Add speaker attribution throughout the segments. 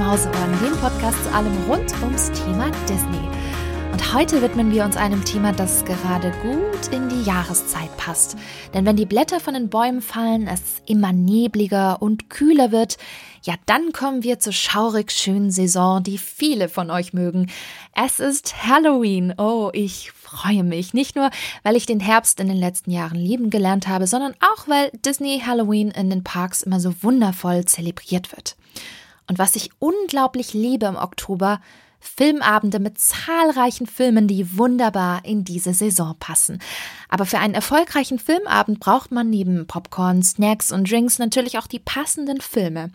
Speaker 1: Mauseohren, dem Podcast zu allem rund ums Thema Disney. Und heute widmen wir uns einem Thema, das gerade gut in die Jahreszeit passt. Denn wenn die Blätter von den Bäumen fallen, es immer nebliger und kühler wird, ja, dann kommen wir zur schaurig schönen Saison, die viele von euch mögen. Es ist Halloween. Oh, ich freue mich. Nicht nur, weil ich den Herbst in den letzten Jahren lieben gelernt habe, sondern auch, weil Disney Halloween in den Parks immer so wundervoll zelebriert wird. Und was ich unglaublich liebe im Oktober, Filmabende mit zahlreichen Filmen, die wunderbar in diese Saison passen. Aber für einen erfolgreichen Filmabend braucht man neben Popcorn, Snacks und Drinks natürlich auch die passenden Filme.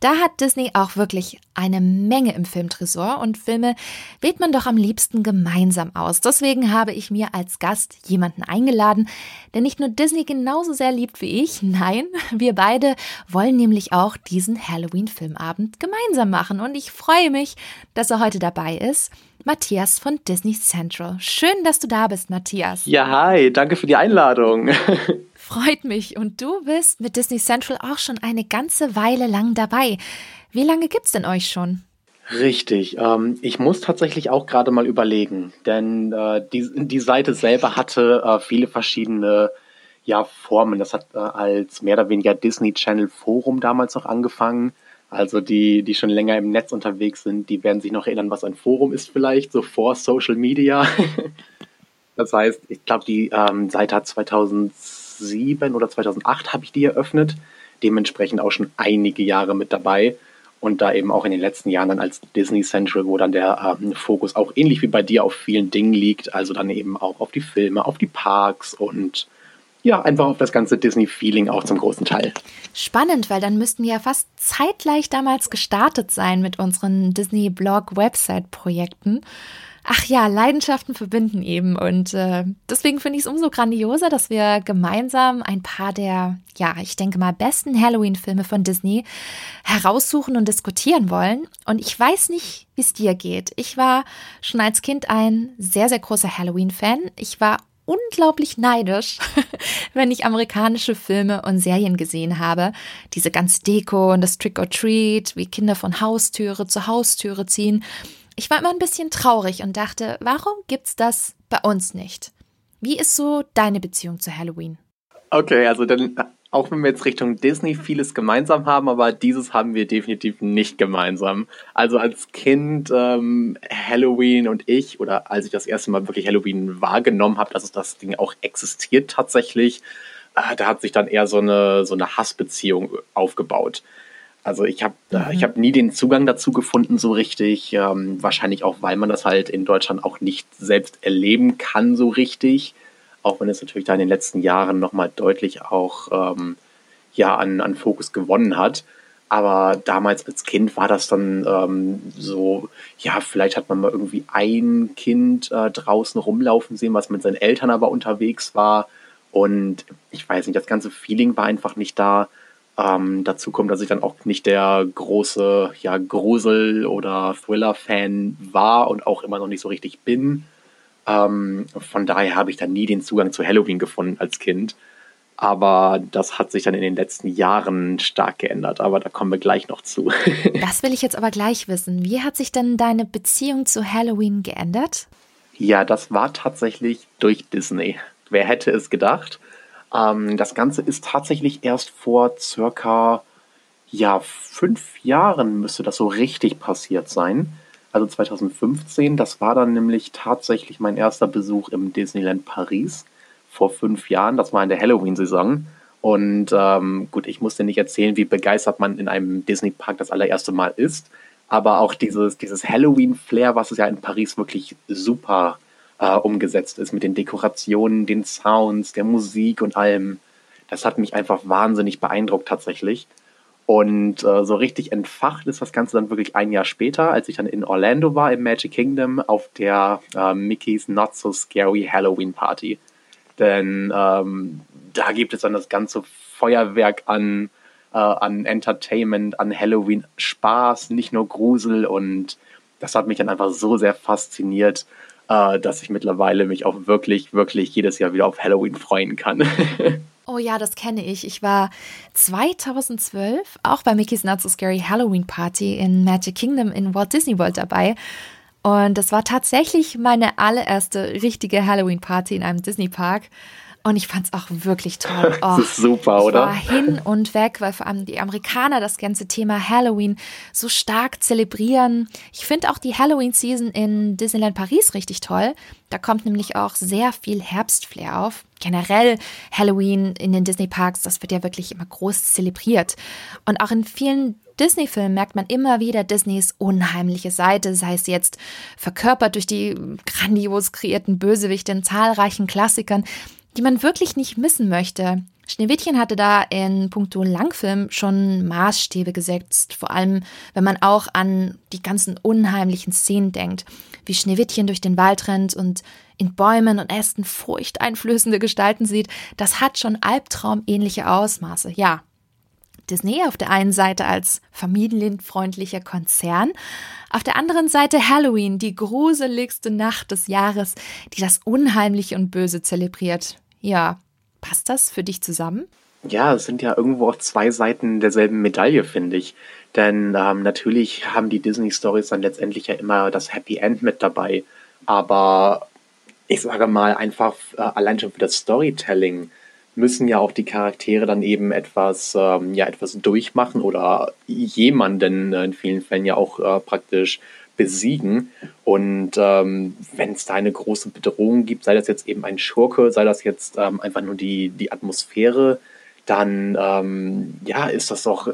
Speaker 1: Da hat Disney auch wirklich eine Menge im Filmtresor und Filme wählt man doch am liebsten gemeinsam aus. Deswegen habe ich mir als Gast jemanden eingeladen, der nicht nur Disney genauso sehr liebt wie ich, nein, wir beide wollen nämlich auch diesen Halloween-Filmabend gemeinsam machen und ich freue mich, dass er heute dabei ist. Matthias von Disney Central. Schön, dass du da bist, Matthias.
Speaker 2: Ja, hi, danke für die Einladung.
Speaker 1: Freut mich. Und du bist mit Disney Central auch schon eine ganze Weile lang dabei. Wie lange gibt's denn euch schon?
Speaker 2: Richtig. Ähm, ich muss tatsächlich auch gerade mal überlegen, denn äh, die, die Seite selber hatte äh, viele verschiedene ja, Formen. Das hat äh, als mehr oder weniger Disney Channel Forum damals noch angefangen. Also die, die schon länger im Netz unterwegs sind, die werden sich noch erinnern, was ein Forum ist vielleicht, so vor Social Media. das heißt, ich glaube, die ähm, Seite hat 2000 2007 oder 2008 habe ich die eröffnet. Dementsprechend auch schon einige Jahre mit dabei. Und da eben auch in den letzten Jahren dann als Disney Central, wo dann der ähm, Fokus auch ähnlich wie bei dir auf vielen Dingen liegt. Also dann eben auch auf die Filme, auf die Parks und ja, einfach auf das ganze Disney-Feeling auch zum großen Teil.
Speaker 1: Spannend, weil dann müssten wir ja fast zeitgleich damals gestartet sein mit unseren Disney-Blog-Website-Projekten. Ach ja, Leidenschaften verbinden eben. Und äh, deswegen finde ich es umso grandioser, dass wir gemeinsam ein paar der, ja, ich denke mal, besten Halloween-Filme von Disney heraussuchen und diskutieren wollen. Und ich weiß nicht, wie es dir geht. Ich war schon als Kind ein sehr, sehr großer Halloween-Fan. Ich war unglaublich neidisch, wenn ich amerikanische Filme und Serien gesehen habe. Diese ganze Deko und das Trick or Treat, wie Kinder von Haustüre zu Haustüre ziehen. Ich war immer ein bisschen traurig und dachte, warum gibt's das bei uns nicht? Wie ist so deine Beziehung zu Halloween?
Speaker 2: Okay, also dann, auch wenn wir jetzt Richtung Disney vieles gemeinsam haben, aber dieses haben wir definitiv nicht gemeinsam. Also als Kind ähm, Halloween und ich, oder als ich das erste Mal wirklich Halloween wahrgenommen habe, dass es das Ding auch existiert tatsächlich, äh, da hat sich dann eher so eine, so eine Hassbeziehung aufgebaut. Also ich habe mhm. ich hab nie den Zugang dazu gefunden so richtig. Ähm, wahrscheinlich auch, weil man das halt in Deutschland auch nicht selbst erleben kann so richtig. Auch wenn es natürlich da in den letzten Jahren nochmal deutlich auch ähm, ja, an, an Fokus gewonnen hat. Aber damals als Kind war das dann ähm, so, ja, vielleicht hat man mal irgendwie ein Kind äh, draußen rumlaufen sehen, was mit seinen Eltern aber unterwegs war. Und ich weiß nicht, das ganze Feeling war einfach nicht da. Ähm, dazu kommt, dass ich dann auch nicht der große ja, Grusel- oder Thriller-Fan war und auch immer noch nicht so richtig bin. Ähm, von daher habe ich dann nie den Zugang zu Halloween gefunden als Kind. Aber das hat sich dann in den letzten Jahren stark geändert. Aber da kommen wir gleich noch zu.
Speaker 1: das will ich jetzt aber gleich wissen. Wie hat sich denn deine Beziehung zu Halloween geändert?
Speaker 2: Ja, das war tatsächlich durch Disney. Wer hätte es gedacht? Ähm, das Ganze ist tatsächlich erst vor circa ja, fünf Jahren müsste das so richtig passiert sein. Also 2015, das war dann nämlich tatsächlich mein erster Besuch im Disneyland Paris vor fünf Jahren. Das war in der Halloween-Saison. Und ähm, gut, ich musste nicht erzählen, wie begeistert man in einem Disney-Park das allererste Mal ist. Aber auch dieses, dieses Halloween-Flair, was es ja in Paris wirklich super äh, umgesetzt ist mit den Dekorationen, den Sounds, der Musik und allem. Das hat mich einfach wahnsinnig beeindruckt tatsächlich. Und äh, so richtig entfacht ist das Ganze dann wirklich ein Jahr später, als ich dann in Orlando war im Magic Kingdom auf der äh, Mickey's Not So Scary Halloween Party. Denn ähm, da gibt es dann das ganze Feuerwerk an, äh, an Entertainment, an Halloween Spaß, nicht nur Grusel und das hat mich dann einfach so sehr fasziniert äh, dass ich mittlerweile mich auch wirklich, wirklich jedes Jahr wieder auf Halloween freuen kann.
Speaker 1: Oh ja, das kenne ich. Ich war 2012 auch bei Mickey's Not So Scary Halloween Party in Magic Kingdom in Walt Disney World dabei. Und das war tatsächlich meine allererste richtige Halloween Party in einem Disney Park. Und ich fand es auch wirklich toll.
Speaker 2: Oh, das ist super, oder?
Speaker 1: War hin und weg, weil vor allem die Amerikaner das ganze Thema Halloween so stark zelebrieren. Ich finde auch die Halloween-Season in Disneyland Paris richtig toll. Da kommt nämlich auch sehr viel Herbstflair auf. Generell Halloween in den Disney-Parks, das wird ja wirklich immer groß zelebriert. Und auch in vielen Disney-Filmen merkt man immer wieder Disneys unheimliche Seite, sei es jetzt verkörpert durch die grandios kreierten Bösewichte in zahlreichen Klassikern, die man wirklich nicht missen möchte. Schneewittchen hatte da in puncto Langfilm schon Maßstäbe gesetzt, vor allem wenn man auch an die ganzen unheimlichen Szenen denkt, wie Schneewittchen durch den Wald rennt und in Bäumen und Ästen furchteinflößende Gestalten sieht, das hat schon albtraumähnliche Ausmaße. Ja, Disney auf der einen Seite als familienfreundlicher Konzern, auf der anderen Seite Halloween, die gruseligste Nacht des Jahres, die das Unheimliche und Böse zelebriert. Ja, passt das für dich zusammen?
Speaker 2: Ja, es sind ja irgendwo auch zwei Seiten derselben Medaille, finde ich. Denn ähm, natürlich haben die Disney-Stories dann letztendlich ja immer das Happy End mit dabei. Aber ich sage mal einfach äh, allein schon für das Storytelling müssen ja auch die Charaktere dann eben etwas, ähm, ja, etwas durchmachen oder jemanden in vielen Fällen ja auch äh, praktisch besiegen. Und ähm, wenn es da eine große Bedrohung gibt, sei das jetzt eben ein Schurke, sei das jetzt ähm, einfach nur die, die Atmosphäre, dann ähm, ja, ist das doch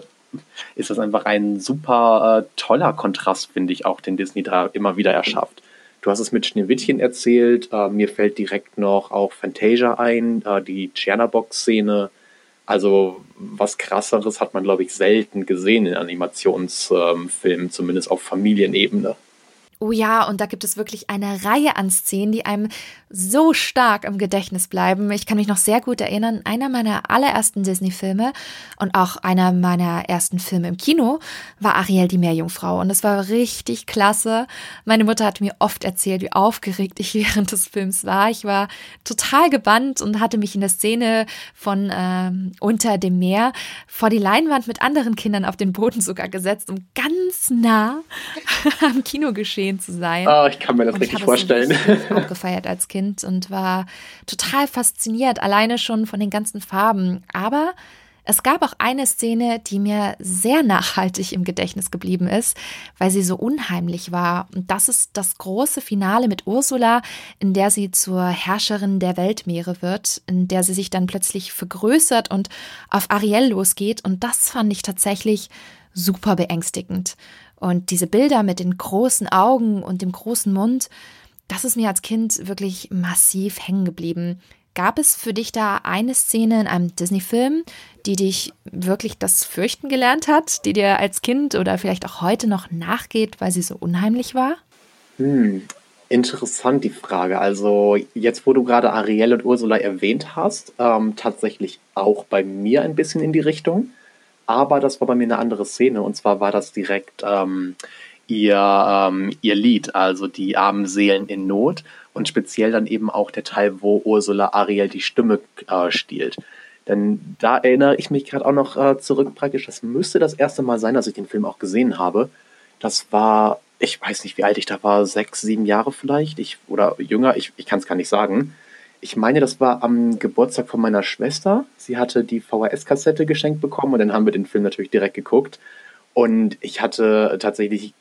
Speaker 2: ist das einfach ein super äh, toller Kontrast, finde ich auch, den Disney da immer wieder erschafft. Du hast es mit Schneewittchen erzählt, äh, mir fällt direkt noch auch Fantasia ein, äh, die Tschernabox-Szene. Also was krasseres hat man, glaube ich, selten gesehen in Animationsfilmen, zumindest auf Familienebene.
Speaker 1: Oh ja, und da gibt es wirklich eine Reihe an Szenen, die einem so stark im Gedächtnis bleiben. Ich kann mich noch sehr gut erinnern, einer meiner allerersten Disney-Filme und auch einer meiner ersten Filme im Kino war Ariel die Meerjungfrau. Und das war richtig klasse. Meine Mutter hat mir oft erzählt, wie aufgeregt ich während des Films war. Ich war total gebannt und hatte mich in der Szene von ähm, Unter dem Meer vor die Leinwand mit anderen Kindern auf den Boden sogar gesetzt, um ganz nah am Kinogeschehen Fernsehen zu sein.
Speaker 2: Oh, ich kann mir das und richtig vorstellen.
Speaker 1: Ich habe gefeiert als Kind und war total fasziniert, alleine schon von den ganzen Farben. Aber es gab auch eine Szene, die mir sehr nachhaltig im Gedächtnis geblieben ist, weil sie so unheimlich war. Und das ist das große Finale mit Ursula, in der sie zur Herrscherin der Weltmeere wird, in der sie sich dann plötzlich vergrößert und auf Ariel losgeht. Und das fand ich tatsächlich super beängstigend. Und diese Bilder mit den großen Augen und dem großen Mund, das ist mir als Kind wirklich massiv hängen geblieben. Gab es für dich da eine Szene in einem Disney-Film, die dich wirklich das Fürchten gelernt hat, die dir als Kind oder vielleicht auch heute noch nachgeht, weil sie so unheimlich war?
Speaker 2: Hm, interessant die Frage. Also jetzt, wo du gerade Ariel und Ursula erwähnt hast, ähm, tatsächlich auch bei mir ein bisschen in die Richtung aber das war bei mir eine andere Szene und zwar war das direkt ähm, ihr, ähm, ihr Lied, also die armen Seelen in Not und speziell dann eben auch der Teil, wo Ursula Ariel die Stimme äh, stiehlt. Denn da erinnere ich mich gerade auch noch äh, zurück praktisch, das müsste das erste Mal sein, dass ich den Film auch gesehen habe. Das war, ich weiß nicht, wie alt ich da war, sechs, sieben Jahre vielleicht, ich, oder jünger, ich, ich kann es gar nicht sagen. Ich meine, das war am Geburtstag von meiner Schwester. Sie hatte die VHS-Kassette geschenkt bekommen und dann haben wir den Film natürlich direkt geguckt. Und ich hatte tatsächlich,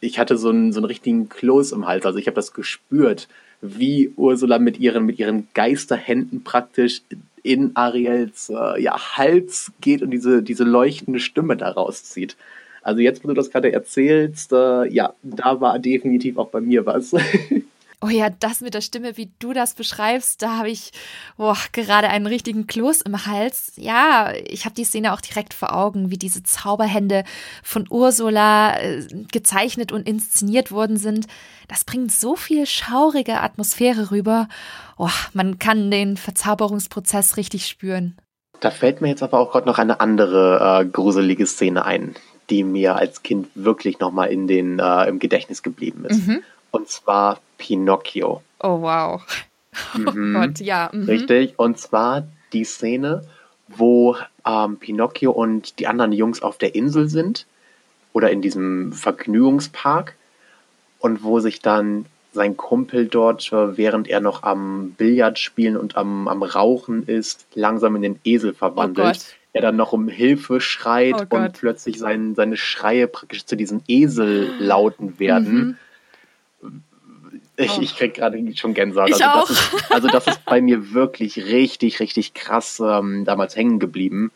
Speaker 2: ich hatte so einen, so einen richtigen Kloß im Hals. Also ich habe das gespürt, wie Ursula mit ihren, mit ihren Geisterhänden praktisch in Ariels äh, ja, Hals geht und diese, diese leuchtende Stimme da rauszieht. Also jetzt, wo du das gerade erzählst, äh, ja, da war definitiv auch bei mir was.
Speaker 1: Oh ja, das mit der Stimme, wie du das beschreibst, da habe ich boah, gerade einen richtigen Kloß im Hals. Ja, ich habe die Szene auch direkt vor Augen, wie diese Zauberhände von Ursula äh, gezeichnet und inszeniert worden sind. Das bringt so viel schaurige Atmosphäre rüber. Oh, man kann den Verzauberungsprozess richtig spüren.
Speaker 2: Da fällt mir jetzt aber auch gerade noch eine andere äh, gruselige Szene ein, die mir als Kind wirklich nochmal in den äh, im Gedächtnis geblieben ist. Mhm. Und zwar Pinocchio.
Speaker 1: Oh wow.
Speaker 2: Oh mhm. Gott, ja. Mhm. Richtig. Und zwar die Szene, wo ähm, Pinocchio und die anderen Jungs auf der Insel sind oder in diesem Vergnügungspark und wo sich dann sein Kumpel dort, äh, während er noch am Billard spielen und am, am Rauchen ist, langsam in den Esel verwandelt. Oh er dann noch um Hilfe schreit oh und plötzlich sein, seine Schreie praktisch zu diesen Esellauten werden. Mhm. Ich, oh. ich krieg gerade schon Gänsehaut.
Speaker 1: Ich
Speaker 2: also,
Speaker 1: auch.
Speaker 2: Das ist, also das ist bei mir wirklich richtig, richtig krass ähm, damals hängen geblieben.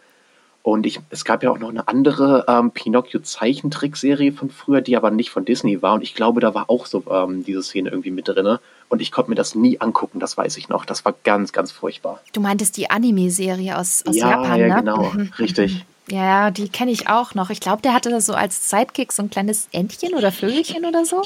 Speaker 2: Und ich, es gab ja auch noch eine andere ähm, Pinocchio-Zeichentrickserie von früher, die aber nicht von Disney war. Und ich glaube, da war auch so ähm, diese Szene irgendwie mit drin. Und ich konnte mir das nie angucken, das weiß ich noch. Das war ganz, ganz furchtbar.
Speaker 1: Du meintest die Anime-Serie aus, aus
Speaker 2: ja,
Speaker 1: Japan,
Speaker 2: ja,
Speaker 1: ne?
Speaker 2: genau, mhm. richtig.
Speaker 1: Ja, die kenne ich auch noch. Ich glaube, der hatte so als Sidekick so ein kleines Entchen oder Vögelchen oder so.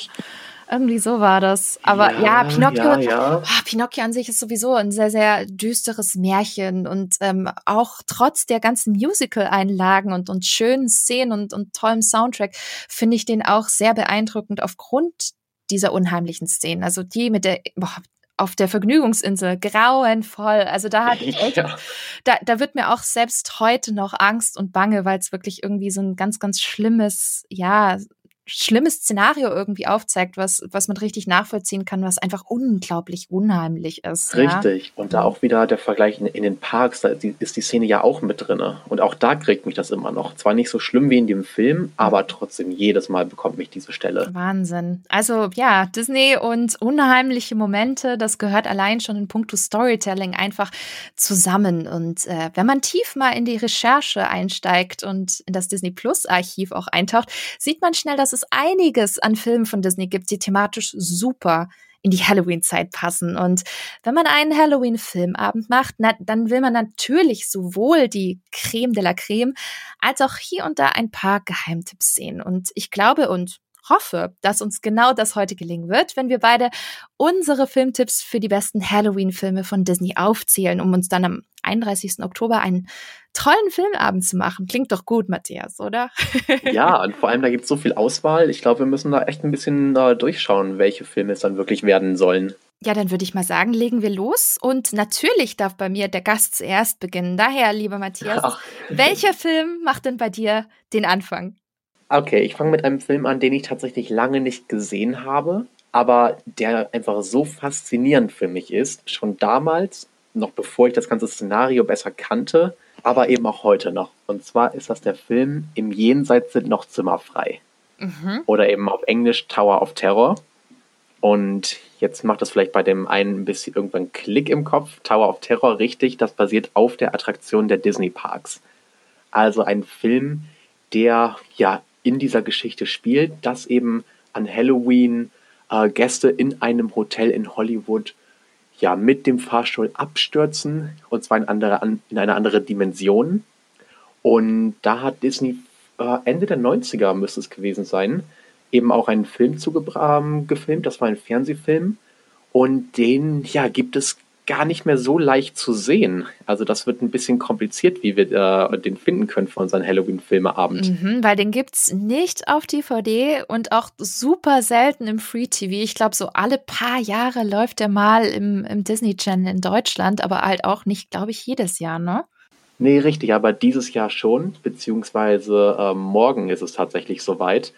Speaker 1: Irgendwie so war das. Aber ja, ja Pinocchio, ja, ja. Oh, Pinocchio an sich ist sowieso ein sehr, sehr düsteres Märchen und ähm, auch trotz der ganzen Musical-Einlagen und, und schönen Szenen und, und tollem Soundtrack finde ich den auch sehr beeindruckend aufgrund dieser unheimlichen Szenen. Also die mit der, boah, auf der Vergnügungsinsel, grauenvoll. Also da hat ich echt, ja. da, da wird mir auch selbst heute noch Angst und Bange, weil es wirklich irgendwie so ein ganz, ganz schlimmes, ja, schlimmes Szenario irgendwie aufzeigt, was, was man richtig nachvollziehen kann, was einfach unglaublich unheimlich ist.
Speaker 2: Richtig. Ja? Und da auch wieder der Vergleich in, in den Parks, da ist die, ist die, Szene ja auch mit drin. Und auch da kriegt mich das immer noch. Zwar nicht so schlimm wie in dem Film, aber trotzdem jedes Mal bekommt mich diese Stelle.
Speaker 1: Wahnsinn. Also ja, Disney und unheimliche Momente, das gehört allein schon in puncto Storytelling einfach zusammen. Und äh, wenn man tief mal in die Recherche einsteigt und in das Disney Plus Archiv auch eintaucht, sieht man schnell, dass es einiges an Filmen von Disney gibt, die thematisch super in die Halloween-Zeit passen. Und wenn man einen Halloween-Filmabend macht, na, dann will man natürlich sowohl die Creme de la Creme als auch hier und da ein paar Geheimtipps sehen. Und ich glaube und hoffe, dass uns genau das heute gelingen wird, wenn wir beide unsere Filmtipps für die besten Halloween-Filme von Disney aufzählen, um uns dann am 31. Oktober einen tollen Filmabend zu machen. Klingt doch gut, Matthias, oder?
Speaker 2: ja, und vor allem da gibt es so viel Auswahl. Ich glaube, wir müssen da echt ein bisschen äh, durchschauen, welche Filme es dann wirklich werden sollen.
Speaker 1: Ja, dann würde ich mal sagen, legen wir los. Und natürlich darf bei mir der Gast zuerst beginnen. Daher, lieber Matthias, Ach. welcher Film macht denn bei dir den Anfang?
Speaker 2: Okay, ich fange mit einem Film an, den ich tatsächlich lange nicht gesehen habe, aber der einfach so faszinierend für mich ist. Schon damals, noch bevor ich das ganze Szenario besser kannte, aber eben auch heute noch. Und zwar ist das der Film Im Jenseits sind noch Zimmer frei. Mhm. Oder eben auf Englisch Tower of Terror. Und jetzt macht das vielleicht bei dem einen ein bisschen irgendwann Klick im Kopf. Tower of Terror, richtig, das basiert auf der Attraktion der Disney Parks. Also ein Film, der ja in dieser Geschichte spielt, dass eben an Halloween äh, Gäste in einem Hotel in Hollywood ja mit dem Fahrstuhl abstürzen und zwar in, andere, in eine andere Dimension. Und da hat Disney äh, Ende der 90er müsste es gewesen sein, eben auch einen Film zu ähm, gefilmt. Das war ein Fernsehfilm. Und den ja, gibt es gar nicht mehr so leicht zu sehen. Also das wird ein bisschen kompliziert, wie wir äh, den finden können für unseren Halloween-Filmeabend.
Speaker 1: Mhm, weil den gibt es nicht auf DVD und auch super selten im Free TV. Ich glaube, so alle paar Jahre läuft der mal im, im Disney Channel in Deutschland, aber halt auch nicht, glaube ich, jedes Jahr, ne?
Speaker 2: Nee, richtig, aber dieses Jahr schon, beziehungsweise äh, morgen ist es tatsächlich soweit.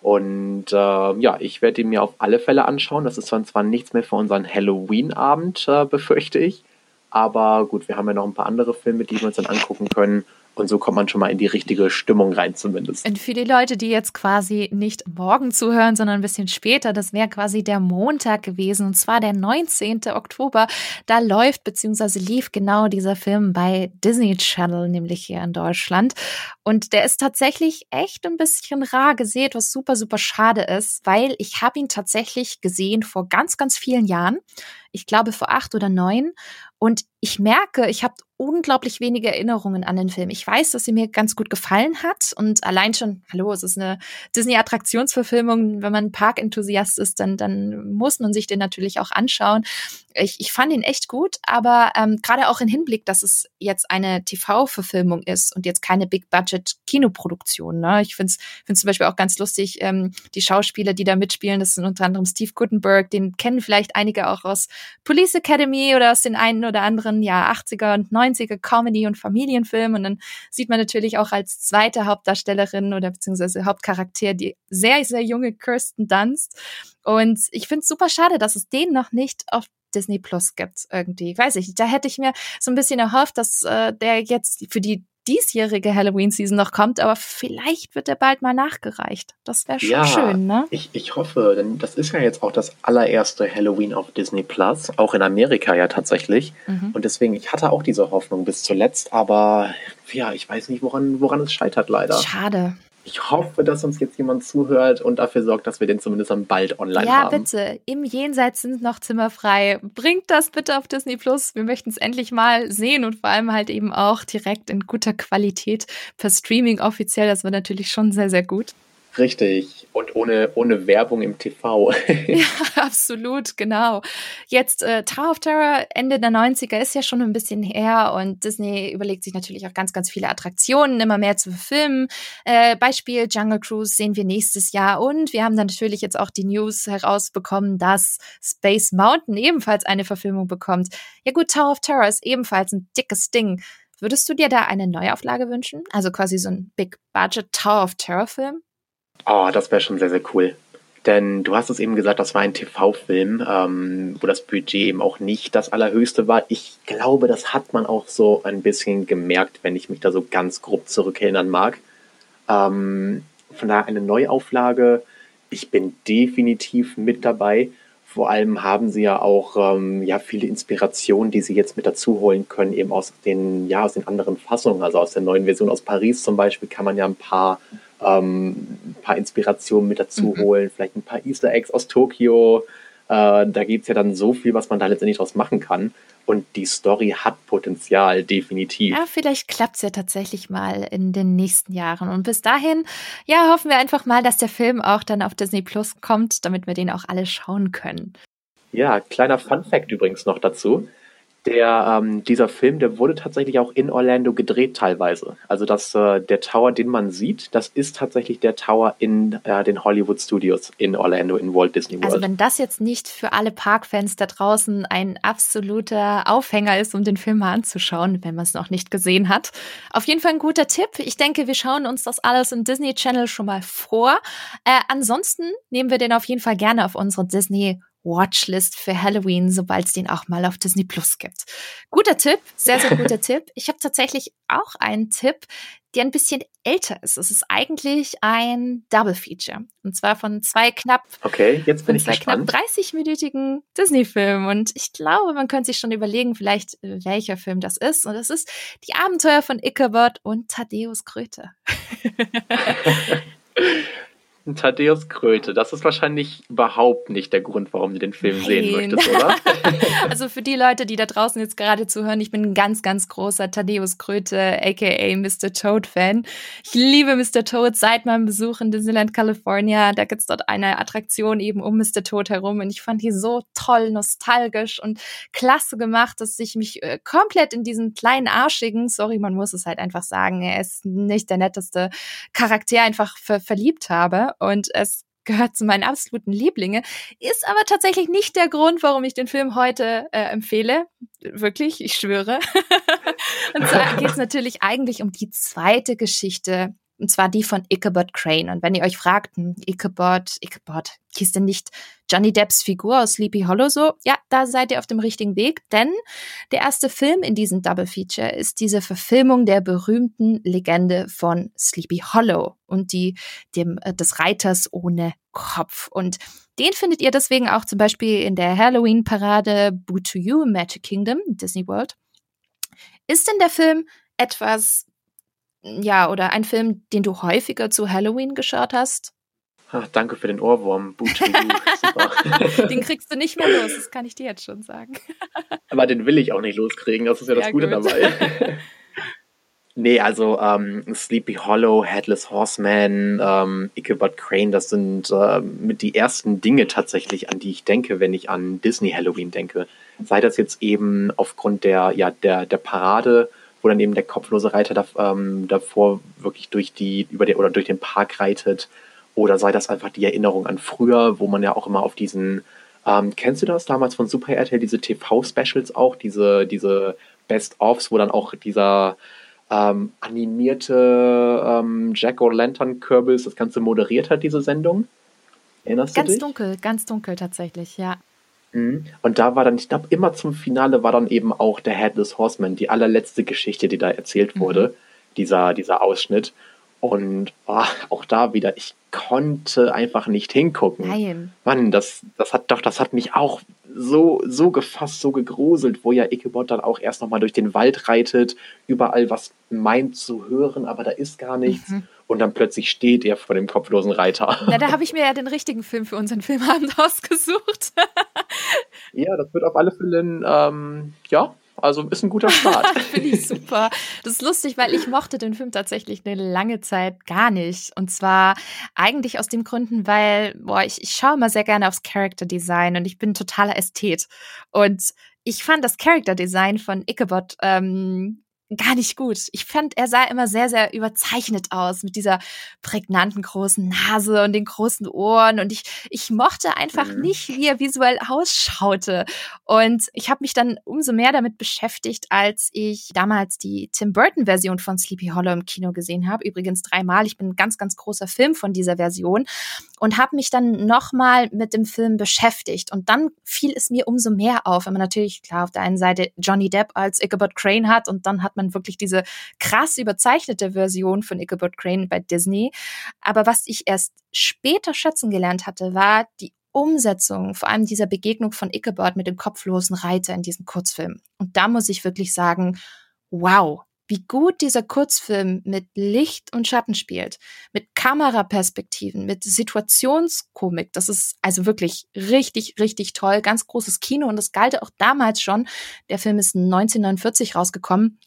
Speaker 2: Und äh, ja, ich werde ihn mir auf alle Fälle anschauen. Das ist dann zwar nichts mehr für unseren Halloween-Abend, äh, befürchte ich. Aber gut, wir haben ja noch ein paar andere Filme, die wir uns dann angucken können. Und so kommt man schon mal in die richtige Stimmung rein zumindest.
Speaker 1: Und für die Leute, die jetzt quasi nicht morgen zuhören, sondern ein bisschen später, das wäre quasi der Montag gewesen, und zwar der 19. Oktober. Da läuft bzw. lief genau dieser Film bei Disney Channel, nämlich hier in Deutschland. Und der ist tatsächlich echt ein bisschen rar gesät, was super, super schade ist, weil ich habe ihn tatsächlich gesehen vor ganz, ganz vielen Jahren. Ich glaube vor acht oder neun. Und ich merke, ich habe unglaublich wenige Erinnerungen an den Film. Ich weiß, dass sie mir ganz gut gefallen hat und allein schon, hallo, es ist eine Disney-Attraktionsverfilmung. Wenn man Park-Enthusiast ist, dann, dann muss man sich den natürlich auch anschauen. Ich, ich fand ihn echt gut, aber ähm, gerade auch im Hinblick, dass es jetzt eine TV-Verfilmung ist und jetzt keine Big-Budget-Kinoproduktion. Ne? Ich finde es zum Beispiel auch ganz lustig, ähm, die Schauspieler, die da mitspielen, das sind unter anderem Steve Gutenberg, den kennen vielleicht einige auch aus Police Academy oder aus den einen oder anderen ja 80er und 90er Comedy- und Familienfilmen. Und dann sieht man natürlich auch als zweite Hauptdarstellerin oder beziehungsweise Hauptcharakter die sehr, sehr junge Kirsten Dunst. Und ich finde es super schade, dass es den noch nicht auf Disney Plus gibt irgendwie. Weiß ich, da hätte ich mir so ein bisschen erhofft, dass äh, der jetzt für die diesjährige Halloween-Season noch kommt, aber vielleicht wird er bald mal nachgereicht. Das wäre schon ja, schön, ne?
Speaker 2: Ich, ich hoffe, denn das ist ja jetzt auch das allererste Halloween auf Disney Plus, auch in Amerika ja tatsächlich. Mhm. Und deswegen, ich hatte auch diese Hoffnung bis zuletzt, aber ja, ich weiß nicht, woran, woran es scheitert leider.
Speaker 1: Schade.
Speaker 2: Ich hoffe, dass uns jetzt jemand zuhört und dafür sorgt, dass wir den zumindest dann bald online
Speaker 1: ja,
Speaker 2: haben.
Speaker 1: Ja, bitte. Im Jenseits sind noch Zimmer frei. Bringt das bitte auf Disney Plus. Wir möchten es endlich mal sehen und vor allem halt eben auch direkt in guter Qualität per Streaming offiziell. Das wird natürlich schon sehr, sehr gut.
Speaker 2: Richtig. Und ohne, ohne Werbung im TV.
Speaker 1: ja, absolut, genau. Jetzt äh, Tower of Terror Ende der 90er ist ja schon ein bisschen her und Disney überlegt sich natürlich auch ganz, ganz viele Attraktionen immer mehr zu verfilmen. Äh, Beispiel Jungle Cruise sehen wir nächstes Jahr und wir haben dann natürlich jetzt auch die News herausbekommen, dass Space Mountain ebenfalls eine Verfilmung bekommt. Ja gut, Tower of Terror ist ebenfalls ein dickes Ding. Würdest du dir da eine Neuauflage wünschen? Also quasi so ein Big Budget Tower of Terror Film?
Speaker 2: Oh, das wäre schon sehr, sehr cool. Denn du hast es eben gesagt, das war ein TV-Film, ähm, wo das Budget eben auch nicht das allerhöchste war. Ich glaube, das hat man auch so ein bisschen gemerkt, wenn ich mich da so ganz grob zurückerinnern mag. Ähm, von daher eine Neuauflage. Ich bin definitiv mit dabei. Vor allem haben sie ja auch ähm, ja, viele Inspirationen, die sie jetzt mit dazu holen können, eben aus den, ja, aus den anderen Fassungen. Also aus der neuen Version aus Paris zum Beispiel kann man ja ein paar ähm, ein paar Inspirationen mit dazu mhm. holen, vielleicht ein paar Easter Eggs aus Tokio. Äh, da gibt es ja dann so viel, was man da letztendlich draus machen kann. Und die Story hat Potenzial, definitiv.
Speaker 1: Ja, vielleicht klappt es ja tatsächlich mal in den nächsten Jahren. Und bis dahin, ja, hoffen wir einfach mal, dass der Film auch dann auf Disney Plus kommt, damit wir den auch alle schauen können.
Speaker 2: Ja, kleiner Fun Fact übrigens noch dazu. Der, ähm, dieser Film, der wurde tatsächlich auch in Orlando gedreht teilweise. Also das, äh, der Tower, den man sieht, das ist tatsächlich der Tower in äh, den Hollywood Studios in Orlando in Walt Disney World.
Speaker 1: Also wenn das jetzt nicht für alle Parkfans da draußen ein absoluter Aufhänger ist, um den Film mal anzuschauen, wenn man es noch nicht gesehen hat. Auf jeden Fall ein guter Tipp. Ich denke, wir schauen uns das alles im Disney Channel schon mal vor. Äh, ansonsten nehmen wir den auf jeden Fall gerne auf unsere Disney Watchlist für Halloween, sobald es den auch mal auf Disney Plus gibt. Guter Tipp, sehr, sehr guter Tipp. Ich habe tatsächlich auch einen Tipp, der ein bisschen älter ist. Es ist eigentlich ein Double Feature. Und zwar von zwei knapp,
Speaker 2: okay, jetzt bin ich
Speaker 1: zwei knapp 30-minütigen Disney-Filmen. Und ich glaube, man könnte sich schon überlegen, vielleicht welcher Film das ist. Und das ist die Abenteuer von Ichabod und Thaddeus Kröte.
Speaker 2: Thaddeus Kröte. Das ist wahrscheinlich überhaupt nicht der Grund, warum du den Film Nein. sehen möchtest, oder?
Speaker 1: also für die Leute, die da draußen jetzt gerade zuhören, ich bin ein ganz, ganz großer Thaddeus Kröte, aka Mr. Toad-Fan. Ich liebe Mr. Toad seit meinem Besuch in Disneyland California. Da gibt's dort eine Attraktion eben um Mr. Toad herum und ich fand die so toll, nostalgisch und klasse gemacht, dass ich mich äh, komplett in diesen kleinen Arschigen, sorry, man muss es halt einfach sagen, er ist nicht der netteste Charakter, einfach ver verliebt habe und es gehört zu meinen absoluten Lieblingen, ist aber tatsächlich nicht der Grund, warum ich den Film heute äh, empfehle. Wirklich, ich schwöre. und zwar geht es natürlich eigentlich um die zweite Geschichte und zwar die von Ichabod Crane. Und wenn ihr euch fragt, hm, Ichabod, Ichabod, hieß denn nicht Johnny Depps Figur aus Sleepy Hollow so? Ja, da seid ihr auf dem richtigen Weg, denn der erste Film in diesem Double Feature ist diese Verfilmung der berühmten Legende von Sleepy Hollow und die dem äh, des Reiters ohne Kopf. Und den findet ihr deswegen auch zum Beispiel in der Halloween-Parade Boo to You Magic Kingdom, Disney World. Ist denn der Film etwas ja, oder ein Film, den du häufiger zu Halloween geschaut hast?
Speaker 2: Ach, danke für den Ohrwurm.
Speaker 1: den kriegst du nicht mehr los, das kann ich dir jetzt schon sagen.
Speaker 2: Aber den will ich auch nicht loskriegen, das ist ja das ja, Gute gut. dabei. nee, also ähm, Sleepy Hollow, Headless Horseman, ähm, Ichabod Crane, das sind äh, mit die ersten Dinge tatsächlich, an die ich denke, wenn ich an Disney Halloween denke. sei das jetzt eben aufgrund der, ja, der, der Parade, wo dann eben der kopflose Reiter da, ähm, davor wirklich durch die, über den oder durch den Park reitet, oder sei das einfach die Erinnerung an früher, wo man ja auch immer auf diesen, ähm, kennst du das damals von Super RTL, diese TV-Specials auch, diese, diese Best-ofs, wo dann auch dieser ähm, animierte ähm, Jack O'Lantern Kürbis das Ganze moderiert hat, diese Sendung?
Speaker 1: Erinnerst ganz du dich? Ganz dunkel, ganz dunkel tatsächlich, ja.
Speaker 2: Mhm. Und da war dann, ich glaube, immer zum Finale war dann eben auch der Headless Horseman, die allerletzte Geschichte, die da erzählt mhm. wurde, dieser, dieser Ausschnitt. Und oh, auch da wieder, ich konnte einfach nicht hingucken.
Speaker 1: Nein.
Speaker 2: Mann, das, das hat doch, das hat mich auch so, so gefasst, so gegruselt, wo ja Ichabod dann auch erst nochmal durch den Wald reitet, überall was meint zu hören, aber da ist gar nichts. Mhm. Und dann plötzlich steht er vor dem kopflosen Reiter.
Speaker 1: Na, da habe ich mir ja den richtigen Film für unseren Filmabend ausgesucht.
Speaker 2: ja, das wird auf alle Fälle, ähm, ja, also ist ein guter Start.
Speaker 1: Finde ich super. Das ist lustig, weil ich mochte den Film tatsächlich eine lange Zeit gar nicht. Und zwar eigentlich aus dem Gründen, weil, boah, ich, ich schaue immer sehr gerne aufs Character Design und ich bin totaler Ästhet. Und ich fand das Character Design von Ichabod ähm, gar nicht gut. Ich fand, er sah immer sehr, sehr überzeichnet aus mit dieser prägnanten großen Nase und den großen Ohren. Und ich, ich mochte einfach mhm. nicht, wie er visuell ausschaute. Und ich habe mich dann umso mehr damit beschäftigt, als ich damals die Tim Burton-Version von Sleepy Hollow im Kino gesehen habe. Übrigens dreimal. Ich bin ein ganz, ganz großer Film von dieser Version und habe mich dann nochmal mit dem Film beschäftigt. Und dann fiel es mir umso mehr auf, wenn man natürlich, klar, auf der einen Seite Johnny Depp als Ichabod Crane hat und dann hat man wirklich diese krass überzeichnete Version von Ichabod Crane bei Disney. Aber was ich erst später schätzen gelernt hatte, war die Umsetzung, vor allem dieser Begegnung von Ichabod mit dem kopflosen Reiter in diesem Kurzfilm. Und da muss ich wirklich sagen, wow, wie gut dieser Kurzfilm mit Licht und Schatten spielt, mit Kameraperspektiven, mit Situationskomik. Das ist also wirklich richtig, richtig toll. Ganz großes Kino und das galt auch damals schon. Der Film ist 1949 rausgekommen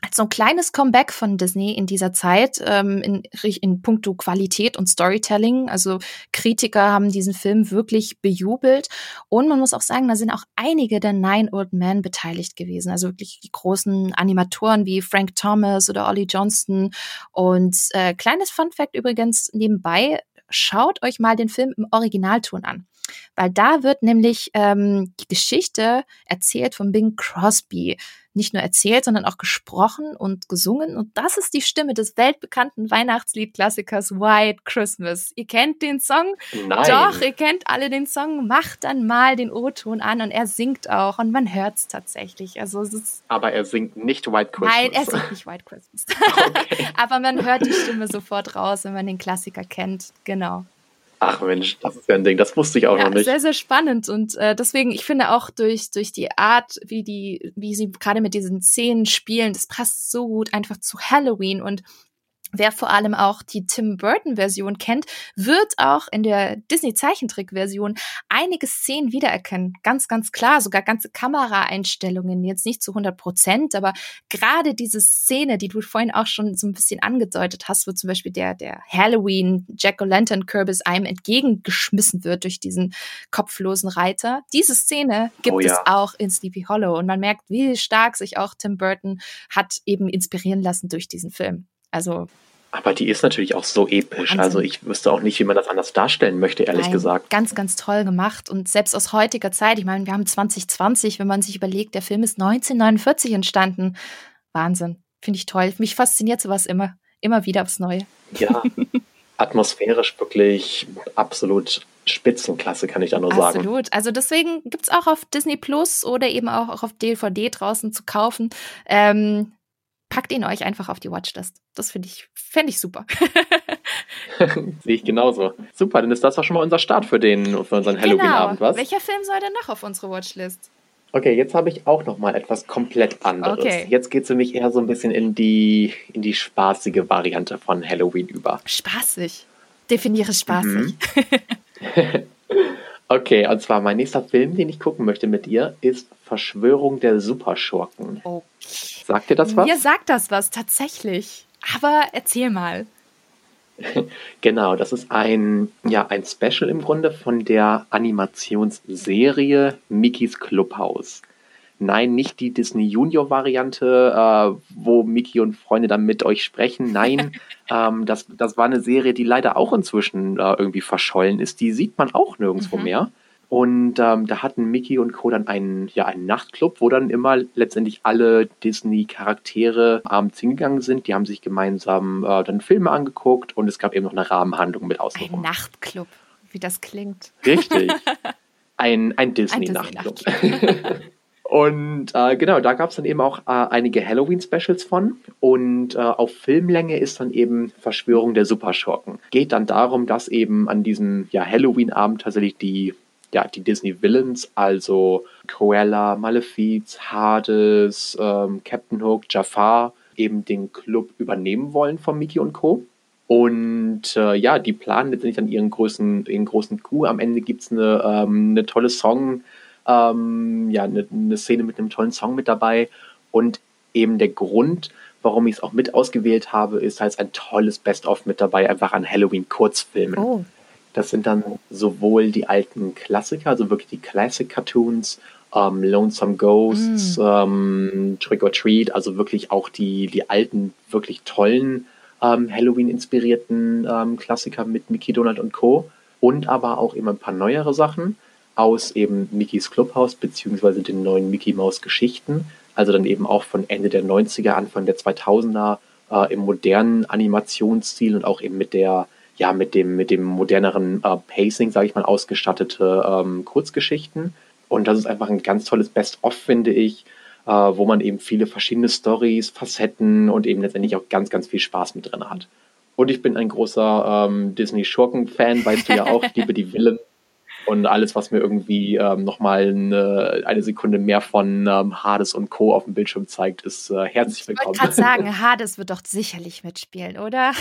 Speaker 1: als so ein kleines Comeback von Disney in dieser Zeit ähm, in, in puncto Qualität und Storytelling. Also Kritiker haben diesen Film wirklich bejubelt. Und man muss auch sagen, da sind auch einige der Nine Old Men beteiligt gewesen. Also wirklich die großen Animatoren wie Frank Thomas oder Ollie Johnston. Und äh, kleines Fun Fact übrigens nebenbei, schaut euch mal den Film im Originalton an. Weil da wird nämlich ähm, die Geschichte erzählt von Bing Crosby nicht nur erzählt, sondern auch gesprochen und gesungen. Und das ist die Stimme des weltbekannten Weihnachtsliedklassikers White Christmas. Ihr kennt den Song?
Speaker 2: Nein.
Speaker 1: Doch, ihr kennt alle den Song. Macht dann mal den O-Ton an und er singt auch und man hört es tatsächlich. Also es ist
Speaker 2: Aber er singt nicht White Christmas.
Speaker 1: Nein, er singt nicht White Christmas. Okay. Aber man hört die Stimme sofort raus, wenn man den Klassiker kennt. Genau.
Speaker 2: Ach Mensch, das ist ja ein Ding, das wusste ich auch ja, noch nicht.
Speaker 1: Sehr, sehr spannend. Und äh, deswegen, ich finde auch durch, durch die Art, wie die, wie sie gerade mit diesen Szenen spielen, das passt so gut einfach zu Halloween. Und Wer vor allem auch die Tim Burton-Version kennt, wird auch in der Disney-Zeichentrick-Version einige Szenen wiedererkennen. Ganz, ganz klar, sogar ganze Kameraeinstellungen, jetzt nicht zu 100 Prozent, aber gerade diese Szene, die du vorhin auch schon so ein bisschen angedeutet hast, wo zum Beispiel der, der Halloween Jack-O-Lantern-Kürbis einem entgegengeschmissen wird durch diesen kopflosen Reiter. Diese Szene gibt oh ja. es auch in Sleepy Hollow und man merkt, wie stark sich auch Tim Burton hat eben inspirieren lassen durch diesen Film. Also.
Speaker 2: Aber die ist natürlich auch so episch. Wahnsinn. Also ich wüsste auch nicht, wie man das anders darstellen möchte, ehrlich Nein, gesagt.
Speaker 1: Ganz, ganz toll gemacht. Und selbst aus heutiger Zeit, ich meine, wir haben 2020, wenn man sich überlegt, der Film ist 1949 entstanden. Wahnsinn. Finde ich toll. Mich fasziniert sowas immer. Immer wieder aufs Neue.
Speaker 2: Ja. Atmosphärisch wirklich absolut Spitzenklasse, kann ich da nur
Speaker 1: Absolut.
Speaker 2: sagen.
Speaker 1: Absolut. Also deswegen gibt es auch auf Disney Plus oder eben auch auf DVD draußen zu kaufen. Ähm, packt ihn euch einfach auf die Watchlist. Das finde ich, fände ich super.
Speaker 2: Sehe ich genauso. Super, dann ist das auch schon mal unser Start für, den, für unseren genau. Halloween-Abend, was?
Speaker 1: Welcher Film soll denn noch auf unsere Watchlist?
Speaker 2: Okay, jetzt habe ich auch noch mal etwas komplett anderes. Okay. Jetzt geht es mich eher so ein bisschen in die, in die spaßige Variante von Halloween über.
Speaker 1: Spaßig? Definiere spaßig.
Speaker 2: Mhm. okay, und zwar mein nächster Film, den ich gucken möchte mit dir, ist Verschwörung der Superschurken.
Speaker 1: Okay.
Speaker 2: Sagt dir das was?
Speaker 1: Mir sagt das was, tatsächlich. Aber erzähl mal.
Speaker 2: Genau, das ist ein, ja, ein Special im Grunde von der Animationsserie Mickeys Clubhouse. Nein, nicht die Disney Junior Variante, äh, wo Mickey und Freunde dann mit euch sprechen. Nein, ähm, das, das war eine Serie, die leider auch inzwischen äh, irgendwie verschollen ist. Die sieht man auch nirgendwo mhm. mehr. Und ähm, da hatten Mickey und Co. dann einen, ja, einen Nachtclub, wo dann immer letztendlich alle Disney-Charaktere abends hingegangen sind. Die haben sich gemeinsam äh, dann Filme angeguckt und es gab eben noch eine Rahmenhandlung mit außenrum.
Speaker 1: Ein Nachtclub, wie das klingt.
Speaker 2: Richtig. Ein, ein Disney-Nachtclub. Disney und äh, genau, da gab es dann eben auch äh, einige Halloween-Specials von. Und äh, auf Filmlänge ist dann eben Verschwörung der Superschurken. Geht dann darum, dass eben an diesem ja, Halloween-Abend tatsächlich die ja, die Disney-Villains, also Cruella, Malefiz, Hades, ähm, Captain Hook, Jafar, eben den Club übernehmen wollen von Mickey und Co. Und äh, ja, die planen letztendlich dann ihren großen, ihren großen Coup. Am Ende gibt es eine, ähm, eine tolle Song, ähm, ja, eine, eine Szene mit einem tollen Song mit dabei. Und eben der Grund, warum ich es auch mit ausgewählt habe, ist halt ein tolles Best-of mit dabei, einfach an Halloween-Kurzfilmen. Oh. Das sind dann sowohl die alten Klassiker, also wirklich die Classic-Cartoons, ähm, Lonesome Ghosts, mm. ähm, Trick or Treat, also wirklich auch die, die alten, wirklich tollen ähm, Halloween-inspirierten ähm, Klassiker mit Mickey, Donald und Co. Und aber auch immer ein paar neuere Sachen aus eben Mickeys Clubhaus beziehungsweise den neuen Mickey Mouse Geschichten. Also dann eben auch von Ende der 90er, Anfang der 2000er äh, im modernen Animationsstil und auch eben mit der ja, mit dem, mit dem moderneren äh, Pacing, sage ich mal, ausgestattete ähm, Kurzgeschichten. Und das ist einfach ein ganz tolles Best-of, finde ich, äh, wo man eben viele verschiedene Stories, Facetten und eben letztendlich auch ganz, ganz viel Spaß mit drin hat. Und ich bin ein großer ähm, Disney-Schurken-Fan, weißt du ja auch, ich liebe die Villain und alles, was mir irgendwie ähm, nochmal eine, eine Sekunde mehr von ähm, Hades und Co. auf dem Bildschirm zeigt, ist äh, herzlich willkommen.
Speaker 1: Ich wollte gerade sagen, Hades wird doch sicherlich mitspielen, oder?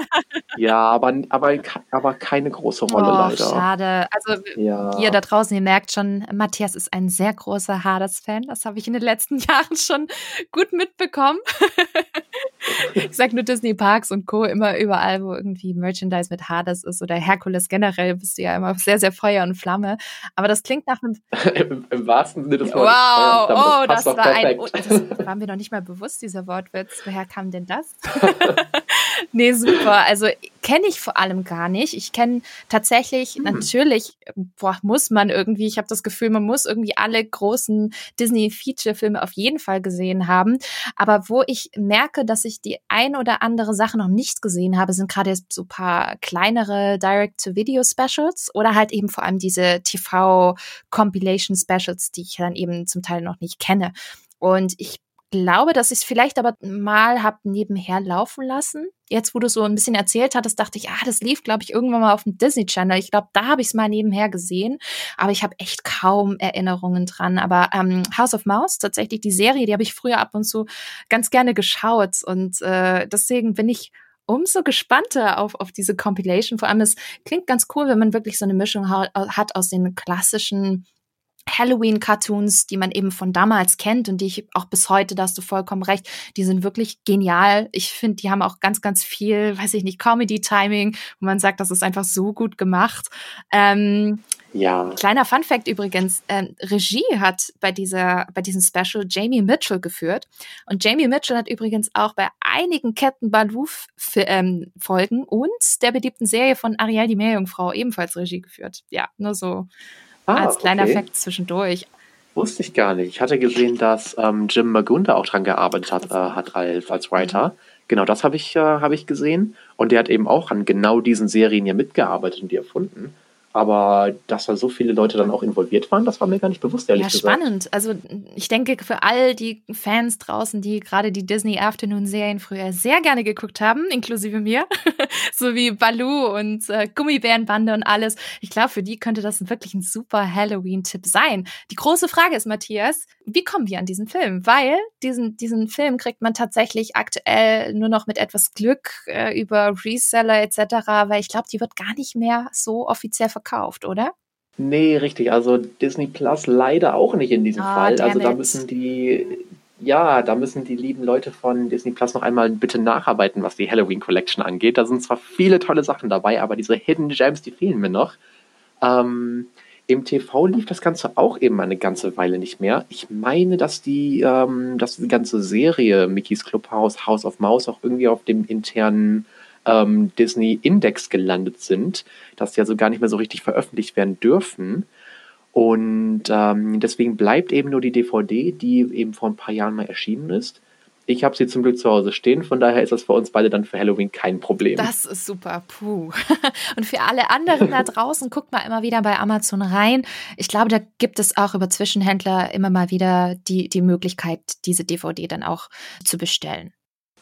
Speaker 2: ja, aber, aber, aber keine große Rolle oh, leider.
Speaker 1: Schade. Also ja. ihr da draußen, ihr merkt schon, Matthias ist ein sehr großer Hades-Fan. Das habe ich in den letzten Jahren schon gut mitbekommen. Ich sag nur Disney Parks und Co. immer überall, wo irgendwie Merchandise mit Hades ist oder Herkules generell, bist du ja immer sehr, sehr Feuer und Flamme. Aber das klingt nach einem.
Speaker 2: Im, Im, wahrsten Sinne des
Speaker 1: Wortes. Wow, oh, das, das war ein. Oh, das war mir noch nicht mal bewusst, dieser Wortwitz. Woher kam denn das? nee, super. Also kenne ich vor allem gar nicht. Ich kenne tatsächlich, hm. natürlich, boah, muss man irgendwie, ich habe das Gefühl, man muss irgendwie alle großen Disney-Feature-Filme auf jeden Fall gesehen haben. Aber wo ich merke, dass ich die ein oder andere Sache noch nicht gesehen habe, sind gerade so paar kleinere Direct-to-Video-Specials oder halt eben vor allem diese TV-Compilation-Specials, die ich dann eben zum Teil noch nicht kenne. Und ich glaube, dass ich es vielleicht aber mal habe nebenher laufen lassen. Jetzt, wo du so ein bisschen erzählt hattest, dachte ich, ah, das lief, glaube ich, irgendwann mal auf dem Disney Channel. Ich glaube, da habe ich es mal nebenher gesehen, aber ich habe echt kaum Erinnerungen dran. Aber ähm, House of Mouse, tatsächlich die Serie, die habe ich früher ab und zu ganz gerne geschaut und äh, deswegen bin ich umso gespannter auf, auf diese Compilation. Vor allem, es klingt ganz cool, wenn man wirklich so eine Mischung hat aus den klassischen Halloween-Cartoons, die man eben von damals kennt und die ich auch bis heute, da hast du vollkommen recht, die sind wirklich genial. Ich finde, die haben auch ganz, ganz viel, weiß ich nicht, Comedy-Timing, wo man sagt, das ist einfach so gut gemacht. Ähm, ja. Kleiner Fun Fact übrigens, ähm, Regie hat bei dieser, bei diesem Special Jamie Mitchell geführt. Und Jamie Mitchell hat übrigens auch bei einigen Captain Baloo ähm, Folgen und der beliebten Serie von Ariel die Meerjungfrau ebenfalls Regie geführt. Ja, nur so Ah, als kleiner okay. Fakt zwischendurch.
Speaker 2: Wusste ich gar nicht. Ich hatte gesehen, dass ähm, Jim Magunda auch dran gearbeitet hat, äh, hat als, als Writer. Mhm. Genau, das habe ich, äh, hab ich gesehen. Und der hat eben auch an genau diesen Serien ja mitgearbeitet und die erfunden. Aber dass da so viele Leute dann auch involviert waren, das war mir gar nicht bewusst, ehrlich ja,
Speaker 1: gesagt. Ja, spannend. Also ich denke, für all die Fans draußen, die gerade die Disney Afternoon-Serien früher sehr gerne geguckt haben, inklusive mir, so wie Baloo und äh, Gummibärenbande und alles, ich glaube, für die könnte das wirklich ein super Halloween-Tipp sein. Die große Frage ist, Matthias, wie kommen wir an diesen Film? Weil diesen, diesen Film kriegt man tatsächlich aktuell nur noch mit etwas Glück äh, über Reseller etc., weil ich glaube, die wird gar nicht mehr so offiziell verkauft verkauft, oder?
Speaker 2: Nee, richtig. Also Disney Plus leider auch nicht in diesem oh, Fall. Also da müssen die, ja, da müssen die lieben Leute von Disney Plus noch einmal bitte nacharbeiten, was die Halloween Collection angeht. Da sind zwar viele tolle Sachen dabei, aber diese Hidden Gems, die fehlen mir noch. Ähm, im TV lief das Ganze auch eben eine ganze Weile nicht mehr. Ich meine, dass die, ähm, dass die ganze Serie Mickey's Clubhouse, House of Mouse auch irgendwie auf dem internen ähm, Disney-Index gelandet sind, dass die also gar nicht mehr so richtig veröffentlicht werden dürfen. Und ähm, deswegen bleibt eben nur die DVD, die eben vor ein paar Jahren mal erschienen ist. Ich habe sie zum Glück zu Hause stehen, von daher ist das für uns beide dann für Halloween kein Problem.
Speaker 1: Das ist super, puh. Und für alle anderen da draußen, guckt mal immer wieder bei Amazon rein. Ich glaube, da gibt es auch über Zwischenhändler immer mal wieder die, die Möglichkeit, diese DVD dann auch zu bestellen.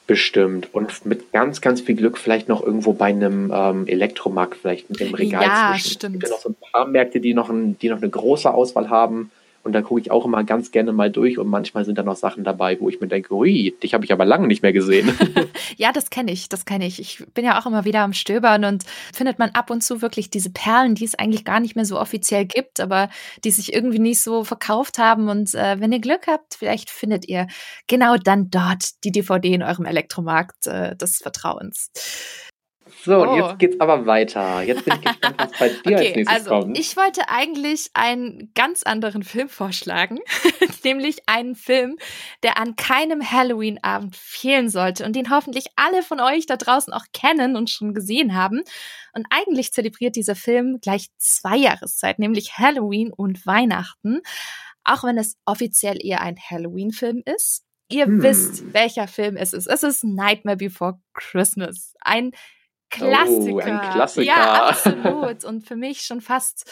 Speaker 2: Bestimmt. Und mit ganz, ganz viel Glück vielleicht noch irgendwo bei einem ähm, Elektromarkt, vielleicht mit dem Regal
Speaker 1: ja,
Speaker 2: zwischen.
Speaker 1: Stimmt.
Speaker 2: Es gibt ja noch so ein paar Märkte, die noch, ein, die noch eine große Auswahl haben. Und da gucke ich auch immer ganz gerne mal durch und manchmal sind da noch Sachen dabei, wo ich mir denke, ui, dich habe ich aber lange nicht mehr gesehen.
Speaker 1: ja, das kenne ich, das kenne ich. Ich bin ja auch immer wieder am Stöbern und findet man ab und zu wirklich diese Perlen, die es eigentlich gar nicht mehr so offiziell gibt, aber die sich irgendwie nicht so verkauft haben. Und äh, wenn ihr Glück habt, vielleicht findet ihr genau dann dort die DVD in eurem Elektromarkt äh, des Vertrauens.
Speaker 2: So, und jetzt oh. geht's aber weiter. Jetzt bin ich gespannt, was bei dir okay, als nächstes
Speaker 1: also,
Speaker 2: kommt.
Speaker 1: Ich wollte eigentlich einen ganz anderen Film vorschlagen, nämlich einen Film, der an keinem Halloween-Abend fehlen sollte und den hoffentlich alle von euch da draußen auch kennen und schon gesehen haben. Und eigentlich zelebriert dieser Film gleich zwei Jahreszeiten, nämlich Halloween und Weihnachten, auch wenn es offiziell eher ein Halloween-Film ist. Ihr hm. wisst, welcher Film es ist. Es ist Nightmare Before Christmas. Ein Klassiker.
Speaker 2: Oh, ein Klassiker.
Speaker 1: Ja, absolut. Und für mich schon fast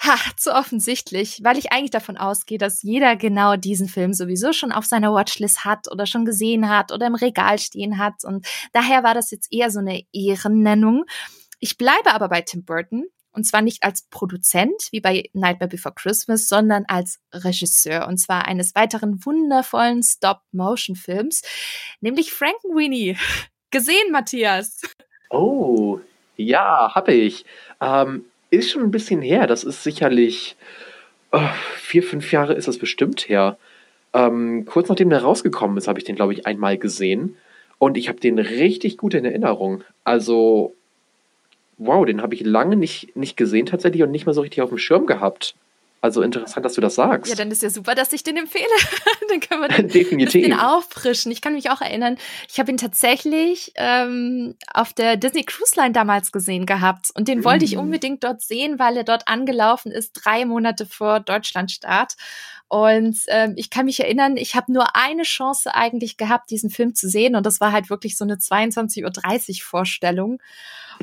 Speaker 1: ha, zu offensichtlich, weil ich eigentlich davon ausgehe, dass jeder genau diesen Film sowieso schon auf seiner Watchlist hat oder schon gesehen hat oder im Regal stehen hat. Und daher war das jetzt eher so eine Ehrennennung. Ich bleibe aber bei Tim Burton. Und zwar nicht als Produzent wie bei Nightmare Before Christmas, sondern als Regisseur. Und zwar eines weiteren wundervollen Stop-Motion-Films, nämlich Frankenweenie. Gesehen, Matthias?
Speaker 2: Oh, ja, habe ich. Ähm, ist schon ein bisschen her. Das ist sicherlich oh, vier, fünf Jahre ist das bestimmt her. Ähm, kurz nachdem der rausgekommen ist, habe ich den, glaube ich, einmal gesehen. Und ich habe den richtig gut in Erinnerung. Also, wow, den habe ich lange nicht, nicht gesehen tatsächlich und nicht mal so richtig auf dem Schirm gehabt. Also interessant, dass du das sagst.
Speaker 1: Ja, dann ist ja super, dass ich den empfehle. dann können wir den,
Speaker 2: Definitiv.
Speaker 1: den auffrischen. Ich kann mich auch erinnern, ich habe ihn tatsächlich ähm, auf der Disney Cruise Line damals gesehen gehabt. Und den wollte ich mm. unbedingt dort sehen, weil er dort angelaufen ist, drei Monate vor Deutschlandstart. Und ähm, ich kann mich erinnern, ich habe nur eine Chance eigentlich gehabt, diesen Film zu sehen. Und das war halt wirklich so eine 22.30 Uhr Vorstellung.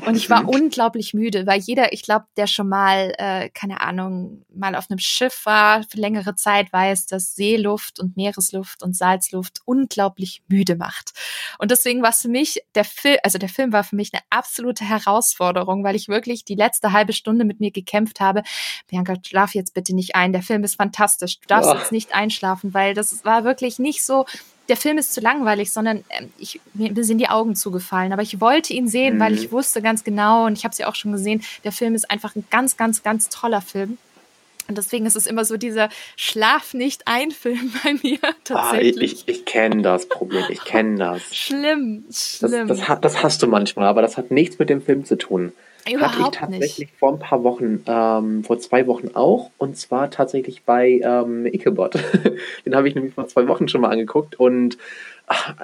Speaker 1: Und ich war unglaublich müde, weil jeder, ich glaube, der schon mal, äh, keine Ahnung, mal auf einem Schiff war für längere Zeit, weiß, dass Seeluft und Meeresluft und Salzluft unglaublich müde macht. Und deswegen war es für mich, der Film, also der Film war für mich eine absolute Herausforderung, weil ich wirklich die letzte halbe Stunde mit mir gekämpft habe. Bianca, schlaf jetzt bitte nicht ein. Der Film ist fantastisch. Du darfst oh. jetzt nicht einschlafen, weil das war wirklich nicht so, der Film ist zu langweilig, sondern ähm, ich, mir sind die Augen zugefallen. Aber ich wollte ihn sehen, mhm. weil ich wusste ganz genau, und ich habe es ja auch schon gesehen, der Film ist einfach ein ganz, ganz, ganz toller Film. Und deswegen ist es immer so dieser Schlaf nicht ein Film bei mir tatsächlich.
Speaker 2: Ah, ich ich kenne das Problem, ich kenne das.
Speaker 1: Schlimm, schlimm.
Speaker 2: Das, das, das, hast du manchmal, aber das hat nichts mit dem Film zu tun.
Speaker 1: Überhaupt
Speaker 2: Hatte ich tatsächlich nicht. vor ein paar Wochen, ähm, vor zwei Wochen auch, und zwar tatsächlich bei ähm, Ichabod. Den habe ich nämlich vor zwei Wochen schon mal angeguckt und ach,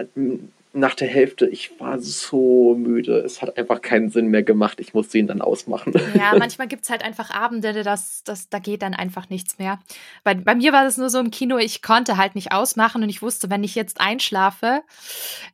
Speaker 2: nach der Hälfte, ich war so müde. Es hat einfach keinen Sinn mehr gemacht. Ich musste ihn dann ausmachen.
Speaker 1: Ja, manchmal gibt es halt einfach Abende, das, das, da geht dann einfach nichts mehr. Bei, bei mir war das nur so im Kino, ich konnte halt nicht ausmachen und ich wusste, wenn ich jetzt einschlafe,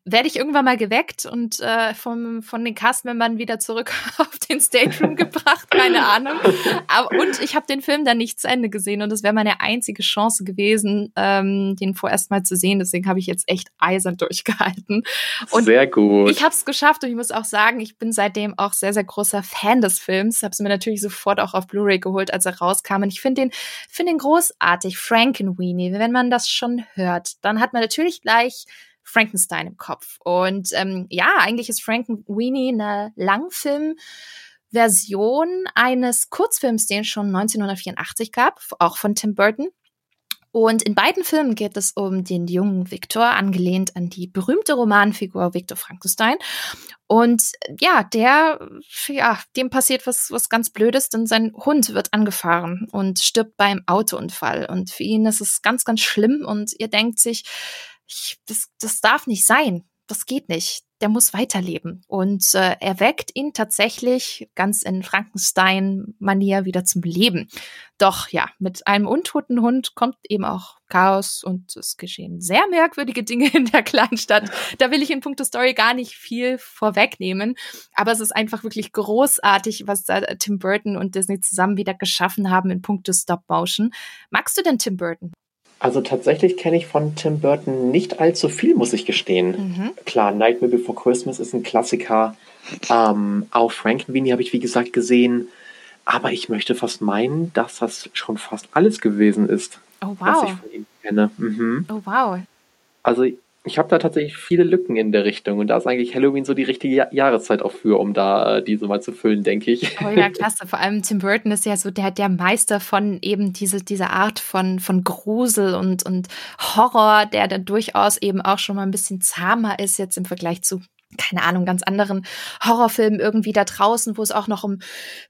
Speaker 1: werde ich irgendwann mal geweckt und äh, vom, von den Castmembern wieder zurück auf den Stage Room gebracht, keine Ahnung. Aber, und ich habe den Film dann nicht zu Ende gesehen und das wäre meine einzige Chance gewesen, ähm, den vorerst mal zu sehen. Deswegen habe ich jetzt echt eisern durchgehalten.
Speaker 2: Und sehr gut.
Speaker 1: Ich habe es geschafft und ich muss auch sagen, ich bin seitdem auch sehr, sehr großer Fan des Films. Habe es mir natürlich sofort auch auf Blu-ray geholt, als er rauskam. Und ich finde den, finde den großartig, Frankenweenie. Wenn man das schon hört, dann hat man natürlich gleich Frankenstein im Kopf. Und ähm, ja, eigentlich ist Frankenweenie eine Langfilm- Version eines Kurzfilms, den es schon 1984 gab, auch von Tim Burton. Und in beiden Filmen geht es um den jungen Victor, angelehnt an die berühmte Romanfigur Victor Frankenstein. Und ja, der, ja, dem passiert was, was ganz Blödes, denn sein Hund wird angefahren und stirbt beim Autounfall. Und für ihn ist es ganz, ganz schlimm und ihr denkt sich, ich, das, das darf nicht sein. Das geht nicht der muss weiterleben. Und äh, er weckt ihn tatsächlich ganz in Frankenstein-Manier wieder zum Leben. Doch ja, mit einem untoten Hund kommt eben auch Chaos und es geschehen sehr merkwürdige Dinge in der Kleinstadt. Da will ich in puncto Story gar nicht viel vorwegnehmen. Aber es ist einfach wirklich großartig, was da Tim Burton und Disney zusammen wieder geschaffen haben in puncto Stop-Motion. Magst du denn Tim Burton?
Speaker 2: Also tatsächlich kenne ich von Tim Burton nicht allzu viel, muss ich gestehen. Mhm. Klar, Nightmare Before Christmas ist ein Klassiker. Ähm, auch Frankenweenie habe ich, wie gesagt, gesehen. Aber ich möchte fast meinen, dass das schon fast alles gewesen ist,
Speaker 1: oh, wow. was
Speaker 2: ich von ihm kenne.
Speaker 1: Mhm. Oh wow.
Speaker 2: Also ich habe da tatsächlich viele Lücken in der Richtung und da ist eigentlich Halloween so die richtige Jahreszeit auch für, um da äh, diese mal zu füllen, denke ich.
Speaker 1: Oh ja, klasse. Vor allem Tim Burton ist ja so der, der Meister von eben diese, diese Art von, von Grusel und, und Horror, der dann durchaus eben auch schon mal ein bisschen zahmer ist jetzt im Vergleich zu keine Ahnung, ganz anderen Horrorfilm irgendwie da draußen, wo es auch noch um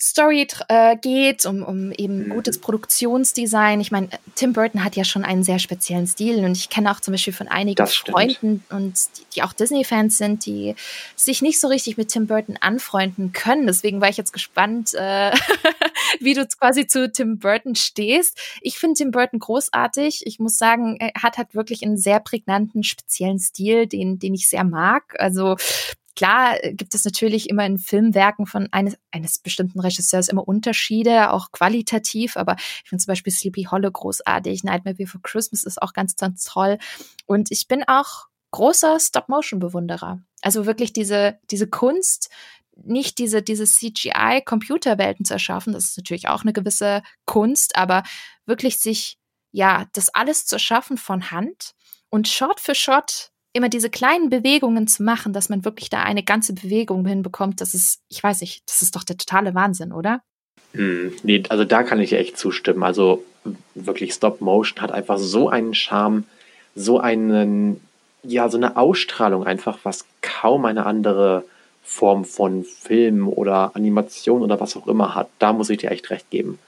Speaker 1: Story äh, geht, um, um eben mhm. gutes Produktionsdesign. Ich meine, Tim Burton hat ja schon einen sehr speziellen Stil und ich kenne auch zum Beispiel von einigen Freunden und die, die auch Disney-Fans sind, die sich nicht so richtig mit Tim Burton anfreunden können. Deswegen war ich jetzt gespannt, äh, wie du quasi zu Tim Burton stehst. Ich finde Tim Burton großartig. Ich muss sagen, er hat halt wirklich einen sehr prägnanten, speziellen Stil, den, den ich sehr mag. Also Klar gibt es natürlich immer in Filmwerken von eines, eines bestimmten Regisseurs immer Unterschiede, auch qualitativ, aber ich finde zum Beispiel Sleepy Hollow großartig, Nightmare Before Christmas ist auch ganz, ganz toll. Und ich bin auch großer Stop-Motion-Bewunderer. Also wirklich diese, diese Kunst, nicht diese, diese CGI-Computerwelten zu erschaffen, das ist natürlich auch eine gewisse Kunst, aber wirklich sich, ja, das alles zu erschaffen von Hand und Shot für Shot immer diese kleinen Bewegungen zu machen, dass man wirklich da eine ganze Bewegung hinbekommt, das ist, ich weiß nicht, das ist doch der totale Wahnsinn, oder?
Speaker 2: Hm, nee, also da kann ich echt zustimmen. Also wirklich Stop Motion hat einfach so einen Charme, so einen, ja, so eine Ausstrahlung einfach, was kaum eine andere Form von Film oder Animation oder was auch immer hat. Da muss ich dir echt recht geben.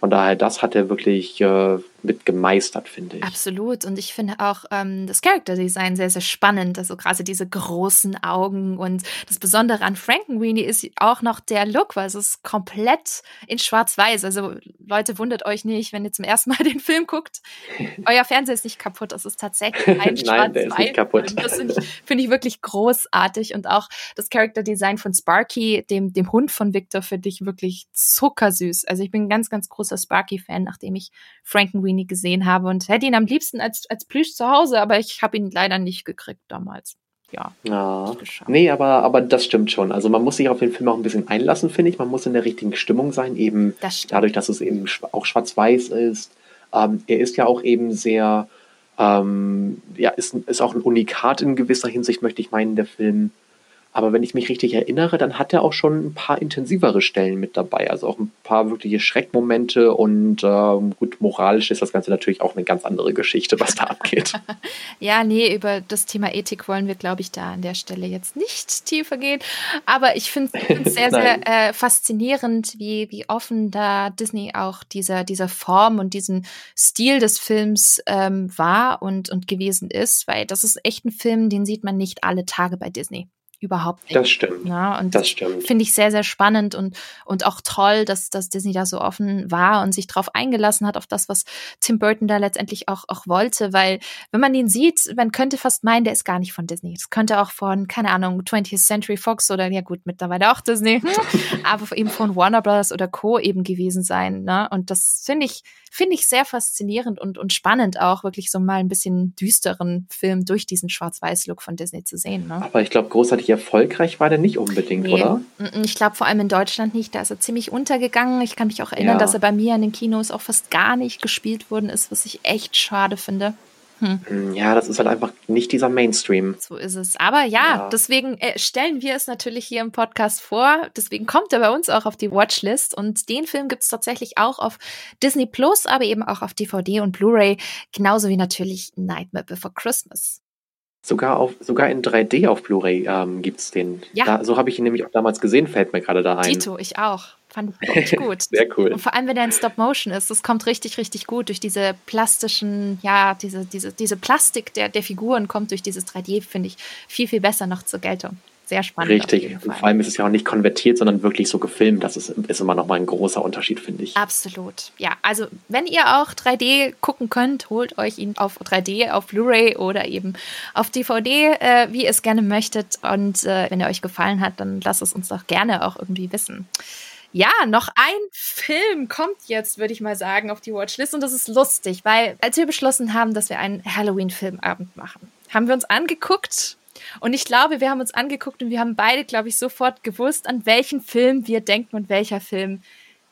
Speaker 2: Von daher, das hat er wirklich äh, mit gemeistert, finde ich.
Speaker 1: Absolut. Und ich finde auch ähm, das Character Design sehr, sehr spannend. Also gerade diese großen Augen und das Besondere an Frankenweenie ist auch noch der Look, weil es ist komplett in Schwarz-Weiß. Also Leute, wundert euch nicht, wenn ihr zum ersten Mal den Film guckt. Euer Fernseher ist nicht kaputt. Das ist tatsächlich ein Schwarz-Weiß.
Speaker 2: Nein, der ist nicht kaputt.
Speaker 1: Das finde ich, find ich wirklich großartig. Und auch das Character Design von Sparky, dem, dem Hund von Victor, finde ich wirklich zuckersüß. Also ich bin ein ganz, ganz großer Sparky-Fan, nachdem ich Frankenweenie gesehen habe und hätte ihn am liebsten als, als Plüsch zu Hause, aber ich habe ihn leider nicht gekriegt damals. Ja.
Speaker 2: ja. Nee, aber, aber das stimmt schon. Also man muss sich auf den Film auch ein bisschen einlassen, finde ich. Man muss in der richtigen Stimmung sein, eben das dadurch, dass es eben auch schwarz-weiß ist. Ähm, er ist ja auch eben sehr, ähm, ja, ist, ist auch ein Unikat in gewisser Hinsicht, möchte ich meinen, der Film. Aber wenn ich mich richtig erinnere, dann hat er auch schon ein paar intensivere Stellen mit dabei. Also auch ein paar wirkliche Schreckmomente und ähm, gut, moralisch ist das Ganze natürlich auch eine ganz andere Geschichte, was da abgeht.
Speaker 1: ja, nee, über das Thema Ethik wollen wir, glaube ich, da an der Stelle jetzt nicht tiefer gehen. Aber ich finde es sehr, sehr äh, faszinierend, wie, wie offen da Disney auch dieser, dieser Form und diesen Stil des Films ähm, war und, und gewesen ist, weil das ist echt ein Film, den sieht man nicht alle Tage bei Disney überhaupt nicht.
Speaker 2: Das stimmt.
Speaker 1: Ja, und das stimmt. Finde ich sehr, sehr spannend und, und auch toll, dass, dass Disney da so offen war und sich darauf eingelassen hat, auf das, was Tim Burton da letztendlich auch, auch wollte. Weil, wenn man ihn sieht, man könnte fast meinen, der ist gar nicht von Disney. Das könnte auch von, keine Ahnung, 20th Century Fox oder ja gut, mittlerweile auch Disney, aber eben von Warner Brothers oder Co. eben gewesen sein. Ne? Und das finde ich, finde ich sehr faszinierend und, und spannend auch, wirklich so mal ein bisschen düsteren Film durch diesen Schwarz-Weiß-Look von Disney zu sehen. Ne?
Speaker 2: Aber ich glaube, großartig erfolgreich war der nicht unbedingt, nee. oder?
Speaker 1: Ich glaube vor allem in Deutschland nicht. Da ist er ziemlich untergegangen. Ich kann mich auch erinnern, ja. dass er bei mir in den Kinos auch fast gar nicht gespielt worden ist, was ich echt schade finde.
Speaker 2: Hm. Ja, das ist halt einfach nicht dieser Mainstream.
Speaker 1: So ist es. Aber ja, ja. deswegen äh, stellen wir es natürlich hier im Podcast vor. Deswegen kommt er bei uns auch auf die Watchlist. Und den Film gibt es tatsächlich auch auf Disney Plus, aber eben auch auf DVD und Blu-ray. Genauso wie natürlich Nightmare Before Christmas.
Speaker 2: Sogar, auf, sogar in 3D auf Blu-ray ähm, gibt es den. Ja. Da, so habe ich ihn nämlich auch damals gesehen, fällt mir gerade da ein.
Speaker 1: Tito, ich auch. Fand ich gut.
Speaker 2: Sehr cool.
Speaker 1: Und vor allem, wenn er in Stop-Motion ist, das kommt richtig, richtig gut durch diese plastischen, ja, diese, diese, diese Plastik der, der Figuren kommt durch dieses 3D, finde ich, viel, viel besser noch zur Geltung sehr spannend.
Speaker 2: Richtig. Und vor allem ist es ja auch nicht konvertiert, sondern wirklich so gefilmt. Das ist, ist immer noch mal ein großer Unterschied, finde ich.
Speaker 1: Absolut. Ja, also wenn ihr auch 3D gucken könnt, holt euch ihn auf 3D, auf Blu-ray oder eben auf DVD, äh, wie ihr es gerne möchtet. Und äh, wenn er euch gefallen hat, dann lasst es uns doch gerne auch irgendwie wissen. Ja, noch ein Film kommt jetzt, würde ich mal sagen, auf die Watchlist. Und das ist lustig, weil als wir beschlossen haben, dass wir einen Halloween-Filmabend machen, haben wir uns angeguckt und ich glaube, wir haben uns angeguckt und wir haben beide, glaube ich, sofort gewusst, an welchen Film wir denken und welcher Film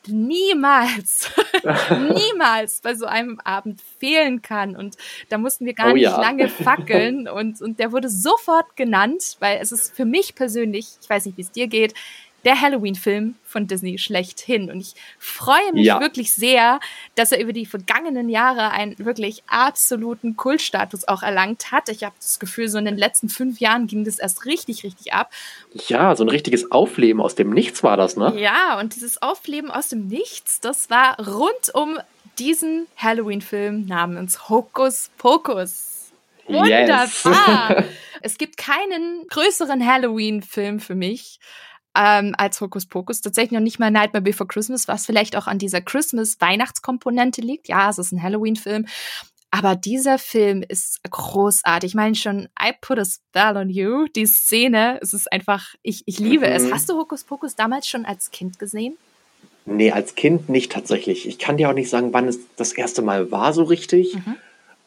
Speaker 1: niemals, niemals bei so einem Abend fehlen kann. Und da mussten wir gar oh, nicht ja. lange fackeln. Und, und der wurde sofort genannt, weil es ist für mich persönlich, ich weiß nicht, wie es dir geht, der Halloween-Film von Disney schlechthin. Und ich freue mich ja. wirklich sehr, dass er über die vergangenen Jahre einen wirklich absoluten Kultstatus auch erlangt hat. Ich habe das Gefühl, so in den letzten fünf Jahren ging das erst richtig, richtig ab.
Speaker 2: Ja, so ein richtiges Aufleben aus dem Nichts war das, ne?
Speaker 1: Ja, und dieses Aufleben aus dem Nichts, das war rund um diesen Halloween-Film namens Hokus Pokus. Wunderbar! Yes. es gibt keinen größeren Halloween-Film für mich ähm, als Hokus Pokus. Tatsächlich noch nicht mal Nightmare Before Christmas, was vielleicht auch an dieser Christmas-Weihnachtskomponente liegt. Ja, es ist ein Halloween-Film. Aber dieser Film ist großartig. Ich meine schon, I put a spell on you. Die Szene, es ist einfach, ich, ich liebe mhm. es. Hast du Hokus Pokus damals schon als Kind gesehen?
Speaker 2: Nee, als Kind nicht tatsächlich. Ich kann dir auch nicht sagen, wann es das erste Mal war so richtig. Mhm.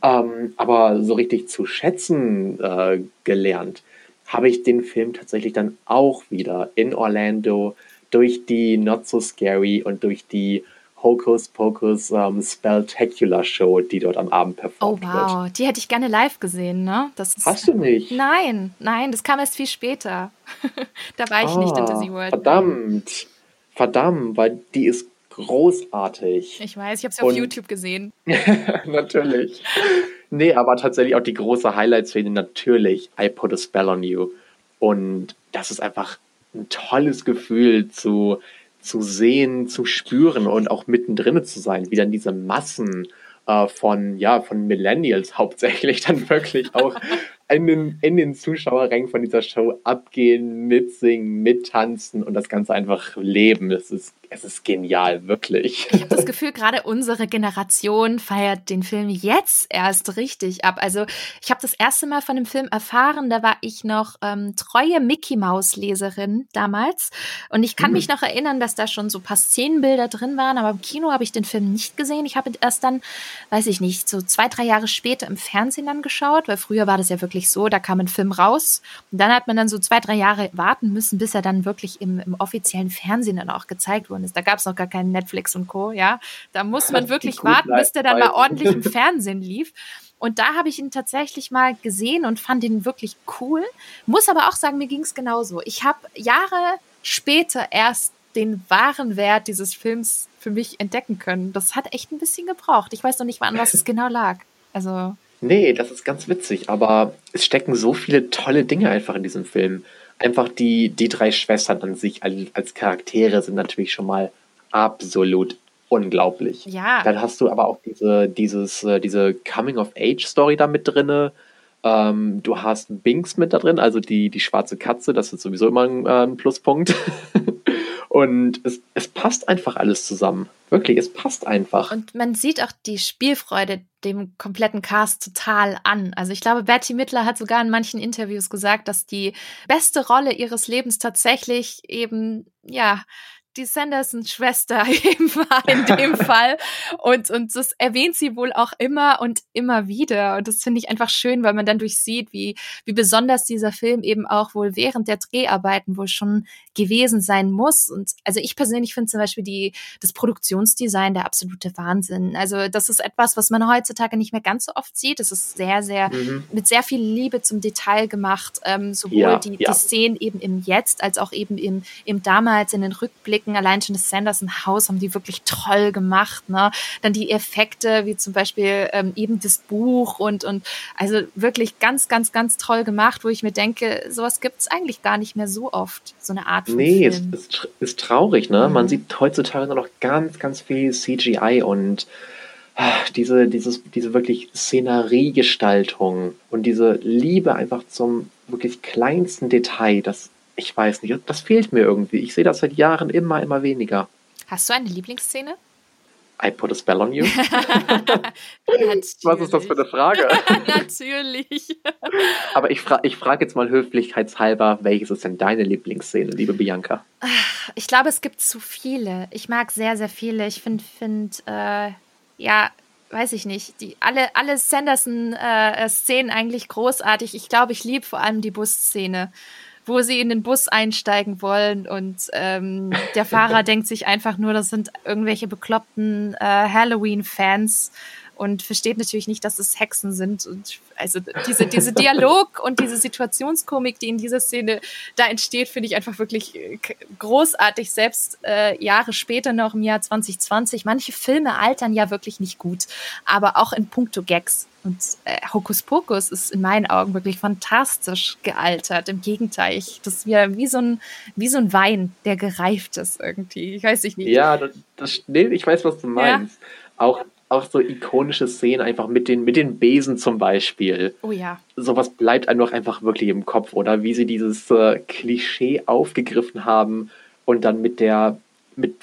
Speaker 2: Ähm, aber so richtig zu schätzen äh, gelernt habe ich den Film tatsächlich dann auch wieder in Orlando durch die Not So Scary und durch die Hocus Pocus um, ähm, Spectacular Show, die dort am Abend performt wird. Oh wow,
Speaker 1: wird. die hätte ich gerne live gesehen, ne?
Speaker 2: Das Hast du nicht?
Speaker 1: Nein, nein, das kam erst viel später. da war ich ah, nicht in Disney World.
Speaker 2: Verdammt, verdammt, weil die ist großartig.
Speaker 1: Ich weiß, ich habe sie auf YouTube gesehen.
Speaker 2: Natürlich. Nee, aber tatsächlich auch die große Highlight-Szene natürlich, I Put a Spell on You. Und das ist einfach ein tolles Gefühl zu, zu sehen, zu spüren und auch mittendrin zu sein, wie dann diese Massen äh, von, ja, von Millennials hauptsächlich dann wirklich auch in den, in den Zuschauerrängen von dieser Show abgehen, mitsingen, mittanzen und das Ganze einfach leben. Es ist es ist genial, wirklich.
Speaker 1: Ich habe das Gefühl, gerade unsere Generation feiert den Film jetzt erst richtig ab. Also ich habe das erste Mal von dem Film erfahren, da war ich noch ähm, treue Mickey Maus Leserin damals und ich kann mhm. mich noch erinnern, dass da schon so ein paar Szenenbilder drin waren, aber im Kino habe ich den Film nicht gesehen. Ich habe erst dann, weiß ich nicht, so zwei, drei Jahre später im Fernsehen dann geschaut, weil früher war das ja wirklich so, da kam ein Film raus und dann hat man dann so zwei, drei Jahre warten müssen, bis er dann wirklich im, im offiziellen Fernsehen dann auch gezeigt wurde ist. Da gab es noch gar keinen Netflix und Co. Ja, da muss man wirklich warten, bis der dann mal ordentlich im Fernsehen lief. Und da habe ich ihn tatsächlich mal gesehen und fand ihn wirklich cool. Muss aber auch sagen, mir ging es genauso. Ich habe Jahre später erst den wahren Wert dieses Films für mich entdecken können. Das hat echt ein bisschen gebraucht. Ich weiß noch nicht mal, an was es genau lag. Also.
Speaker 2: Nee, das ist ganz witzig, aber es stecken so viele tolle Dinge einfach in diesem Film einfach die, die drei Schwestern an sich als Charaktere sind natürlich schon mal absolut unglaublich.
Speaker 1: Ja.
Speaker 2: Dann hast du aber auch diese, dieses, äh, diese Coming-of-Age-Story da mit drin. Ähm, du hast Binks mit da drin, also die, die schwarze Katze, das ist sowieso immer ein, äh, ein Pluspunkt. Und es, es passt einfach alles zusammen. Wirklich, es passt einfach.
Speaker 1: Und man sieht auch die Spielfreude dem kompletten Cast total an. Also ich glaube, Betty Mittler hat sogar in manchen Interviews gesagt, dass die beste Rolle ihres Lebens tatsächlich eben, ja, die Sanderson-Schwester eben war in dem Fall. Und, und das erwähnt sie wohl auch immer und immer wieder. Und das finde ich einfach schön, weil man dann durchsieht, wie, wie besonders dieser Film eben auch wohl während der Dreharbeiten wohl schon gewesen sein muss. Und also ich persönlich finde zum Beispiel die, das Produktionsdesign der absolute Wahnsinn. Also das ist etwas, was man heutzutage nicht mehr ganz so oft sieht. Es ist sehr, sehr, mhm. mit sehr viel Liebe zum Detail gemacht. Ähm, sowohl ja, die, ja. die Szenen eben im Jetzt als auch eben im, im damals in den Rückblicken. Allein schon das Sanderson-Haus haben die wirklich toll gemacht. Ne? Dann die Effekte, wie zum Beispiel ähm, eben das Buch und, und also wirklich ganz, ganz, ganz toll gemacht, wo ich mir denke, sowas gibt es eigentlich gar nicht mehr so oft, so eine Art
Speaker 2: von Nee, Film. es ist, ist traurig, ne? Mhm. Man sieht heutzutage nur noch ganz, ganz viel CGI und ach, diese, dieses, diese wirklich Szeneriegestaltung und diese Liebe einfach zum wirklich kleinsten Detail, das, ich weiß nicht, das fehlt mir irgendwie. Ich sehe das seit Jahren immer, immer weniger.
Speaker 1: Hast du eine Lieblingsszene?
Speaker 2: I put a spell on you? Was ist das für eine Frage?
Speaker 1: Natürlich.
Speaker 2: Aber ich, fra ich frage jetzt mal höflichkeitshalber, welches ist denn deine Lieblingsszene, liebe Bianca?
Speaker 1: Ich glaube, es gibt zu viele. Ich mag sehr, sehr viele. Ich finde, find, äh, ja, weiß ich nicht, die, alle, alle Sanderson-Szenen äh, eigentlich großartig. Ich glaube, ich liebe vor allem die Busszene wo sie in den Bus einsteigen wollen und ähm, der Fahrer denkt sich einfach nur, das sind irgendwelche bekloppten äh, Halloween-Fans und versteht natürlich nicht, dass es Hexen sind. Und also diese, diese Dialog und diese Situationskomik, die in dieser Szene da entsteht, finde ich einfach wirklich äh, großartig. Selbst äh, Jahre später noch im Jahr 2020. Manche Filme altern ja wirklich nicht gut, aber auch in puncto Gags. Und äh, Hokus Pokus ist in meinen Augen wirklich fantastisch gealtert. Im Gegenteil, ich, das ist wieder wie so, ein, wie so ein Wein, der gereift ist irgendwie. Ich weiß nicht.
Speaker 2: Ja, das, das, nee, ich weiß, was du meinst. Ja. Auch auch so ikonische Szenen, einfach mit den, mit den Besen zum Beispiel.
Speaker 1: Oh ja.
Speaker 2: Sowas bleibt einem doch einfach wirklich im Kopf, oder? Wie sie dieses äh, Klischee aufgegriffen haben und dann mit der, mit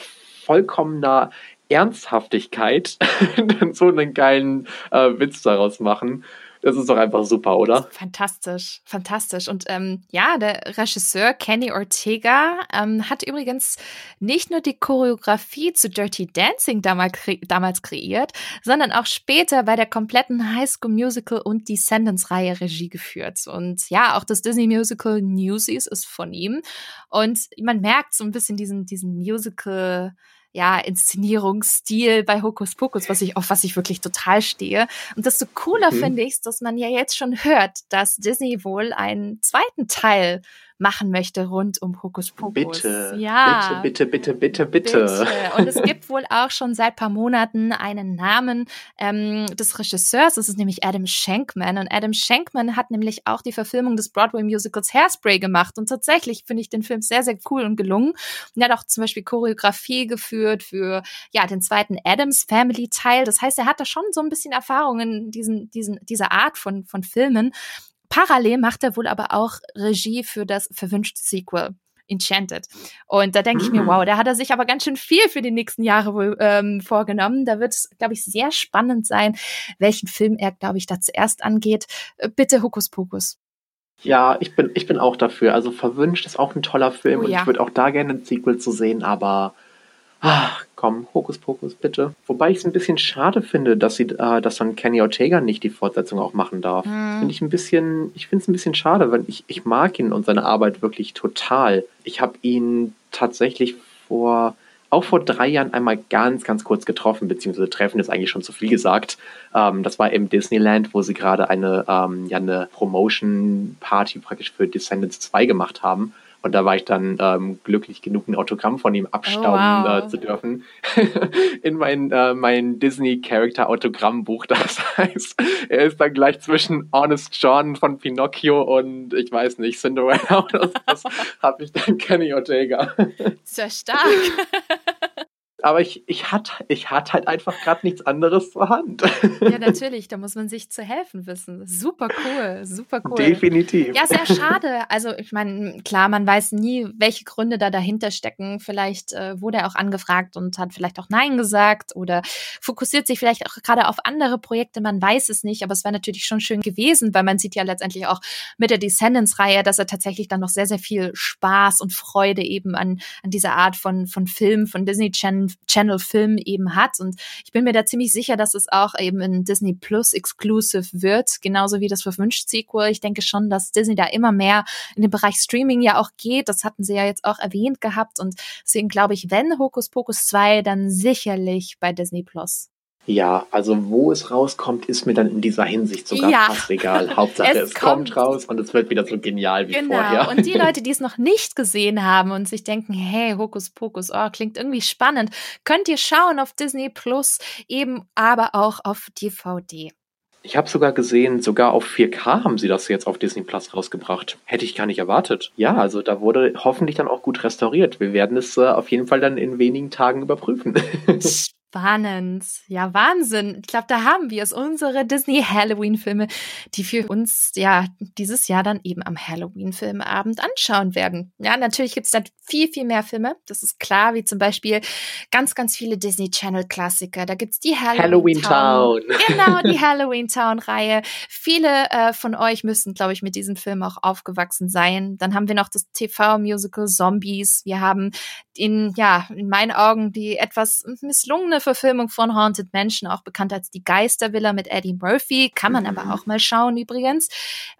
Speaker 2: vollkommener Ernsthaftigkeit dann so einen geilen äh, Witz daraus machen. Das ist doch einfach super, oder?
Speaker 1: Fantastisch, fantastisch. Und ähm, ja, der Regisseur Kenny Ortega ähm, hat übrigens nicht nur die Choreografie zu Dirty Dancing damals, kre damals kreiert, sondern auch später bei der kompletten High School Musical und Descendants-Reihe Regie geführt. Und ja, auch das Disney Musical Newsies ist von ihm. Und man merkt so ein bisschen diesen, diesen Musical- ja, Inszenierungsstil bei Hokus Pokus, was ich, auf was ich wirklich total stehe. Und desto cooler mhm. finde ich es, dass man ja jetzt schon hört, dass Disney wohl einen zweiten Teil machen möchte rund um Hokus Pokus.
Speaker 2: Bitte, ja. bitte, bitte, bitte, bitte, bitte.
Speaker 1: Und es gibt wohl auch schon seit paar Monaten einen Namen ähm, des Regisseurs. Das ist nämlich Adam Shankman. Und Adam Shankman hat nämlich auch die Verfilmung des Broadway-Musicals Hairspray gemacht. Und tatsächlich finde ich den Film sehr, sehr cool und gelungen. Und er hat auch zum Beispiel Choreografie geführt für ja den zweiten Adams Family Teil. Das heißt, er hat da schon so ein bisschen Erfahrung in diesen, diesen, dieser Art von, von Filmen. Parallel macht er wohl aber auch Regie für das verwünschte Sequel. Enchanted. Und da denke ich mir, mm. wow, da hat er sich aber ganz schön viel für die nächsten Jahre wohl ähm, vorgenommen. Da wird es, glaube ich, sehr spannend sein, welchen Film er, glaube ich, da zuerst angeht. Äh, bitte Hokus Pokus.
Speaker 2: Ja, ich bin, ich bin auch dafür. Also Verwünscht ist auch ein toller Film oh, und ich würde auch da gerne ein Sequel zu sehen, aber Ach, komm, Hokus Pokus, bitte. Wobei ich es ein bisschen schade finde, dass sie, äh, dass dann Kenny Ortega nicht die Fortsetzung auch machen darf. Mhm. Finde ich ein bisschen, ich finde es ein bisschen schade, weil ich, ich mag ihn und seine Arbeit wirklich total. Ich habe ihn tatsächlich vor, auch vor drei Jahren einmal ganz, ganz kurz getroffen, beziehungsweise treffen ist eigentlich schon zu viel gesagt. Ähm, das war im Disneyland, wo sie gerade eine, ähm, ja, eine Promotion-Party praktisch für Descendants 2 gemacht haben. Und da war ich dann ähm, glücklich genug, ein Autogramm von ihm abstauben oh, wow. äh, zu dürfen. In mein, äh, mein Disney-Character-Autogrammbuch. Das heißt, er ist dann gleich zwischen Honest John von Pinocchio und ich weiß nicht, Cinderella. Das, das habe ich dann Kenny Ortega.
Speaker 1: Sehr stark.
Speaker 2: Aber ich, ich hatte ich hat halt einfach gerade nichts anderes zur Hand.
Speaker 1: Ja, natürlich, da muss man sich zu helfen wissen. Super cool, super cool.
Speaker 2: Definitiv.
Speaker 1: Ja, sehr schade. Also ich meine, klar, man weiß nie, welche Gründe da dahinter stecken. Vielleicht äh, wurde er auch angefragt und hat vielleicht auch Nein gesagt oder fokussiert sich vielleicht auch gerade auf andere Projekte, man weiß es nicht, aber es wäre natürlich schon schön gewesen, weil man sieht ja letztendlich auch mit der Descendants-Reihe, dass er tatsächlich dann noch sehr, sehr viel Spaß und Freude eben an, an dieser Art von, von Film, von Disney Channel Channel Film eben hat. Und ich bin mir da ziemlich sicher, dass es auch eben in Disney Plus exclusive wird, genauso wie das verwünscht Sequel. Ich denke schon, dass Disney da immer mehr in den Bereich Streaming ja auch geht. Das hatten sie ja jetzt auch erwähnt gehabt. Und deswegen glaube ich, wenn Hokus Pokus 2, dann sicherlich bei Disney Plus.
Speaker 2: Ja, also wo es rauskommt, ist mir dann in dieser Hinsicht sogar ja. fast egal. Hauptsache es, es kommt. kommt. raus und es wird wieder so genial wie genau. vorher.
Speaker 1: Und die Leute, die es noch nicht gesehen haben und sich denken, hey, Hokus Pokus, oh, klingt irgendwie spannend, könnt ihr schauen auf Disney Plus, eben aber auch auf DVD.
Speaker 2: Ich habe sogar gesehen, sogar auf 4K haben sie das jetzt auf Disney Plus rausgebracht. Hätte ich gar nicht erwartet. Ja, also da wurde hoffentlich dann auch gut restauriert. Wir werden es äh, auf jeden Fall dann in wenigen Tagen überprüfen.
Speaker 1: Spannend. Ja, Wahnsinn. Ich glaube, da haben wir es. Unsere Disney-Halloween-Filme, die wir uns ja dieses Jahr dann eben am Halloween-Filmabend anschauen werden. Ja, natürlich gibt es dann viel, viel mehr Filme. Das ist klar, wie zum Beispiel ganz, ganz viele Disney Channel-Klassiker. Da gibt es die Halloween, Halloween Town. Town. Genau, die Halloween Town-Reihe. Viele äh, von euch müssen, glaube ich, mit diesem Film auch aufgewachsen sein. Dann haben wir noch das TV-Musical Zombies. Wir haben in, ja, in meinen Augen die etwas misslungene Verfilmung von Haunted Mansion, auch bekannt als die Geistervilla mit Eddie Murphy, kann man mhm. aber auch mal schauen übrigens.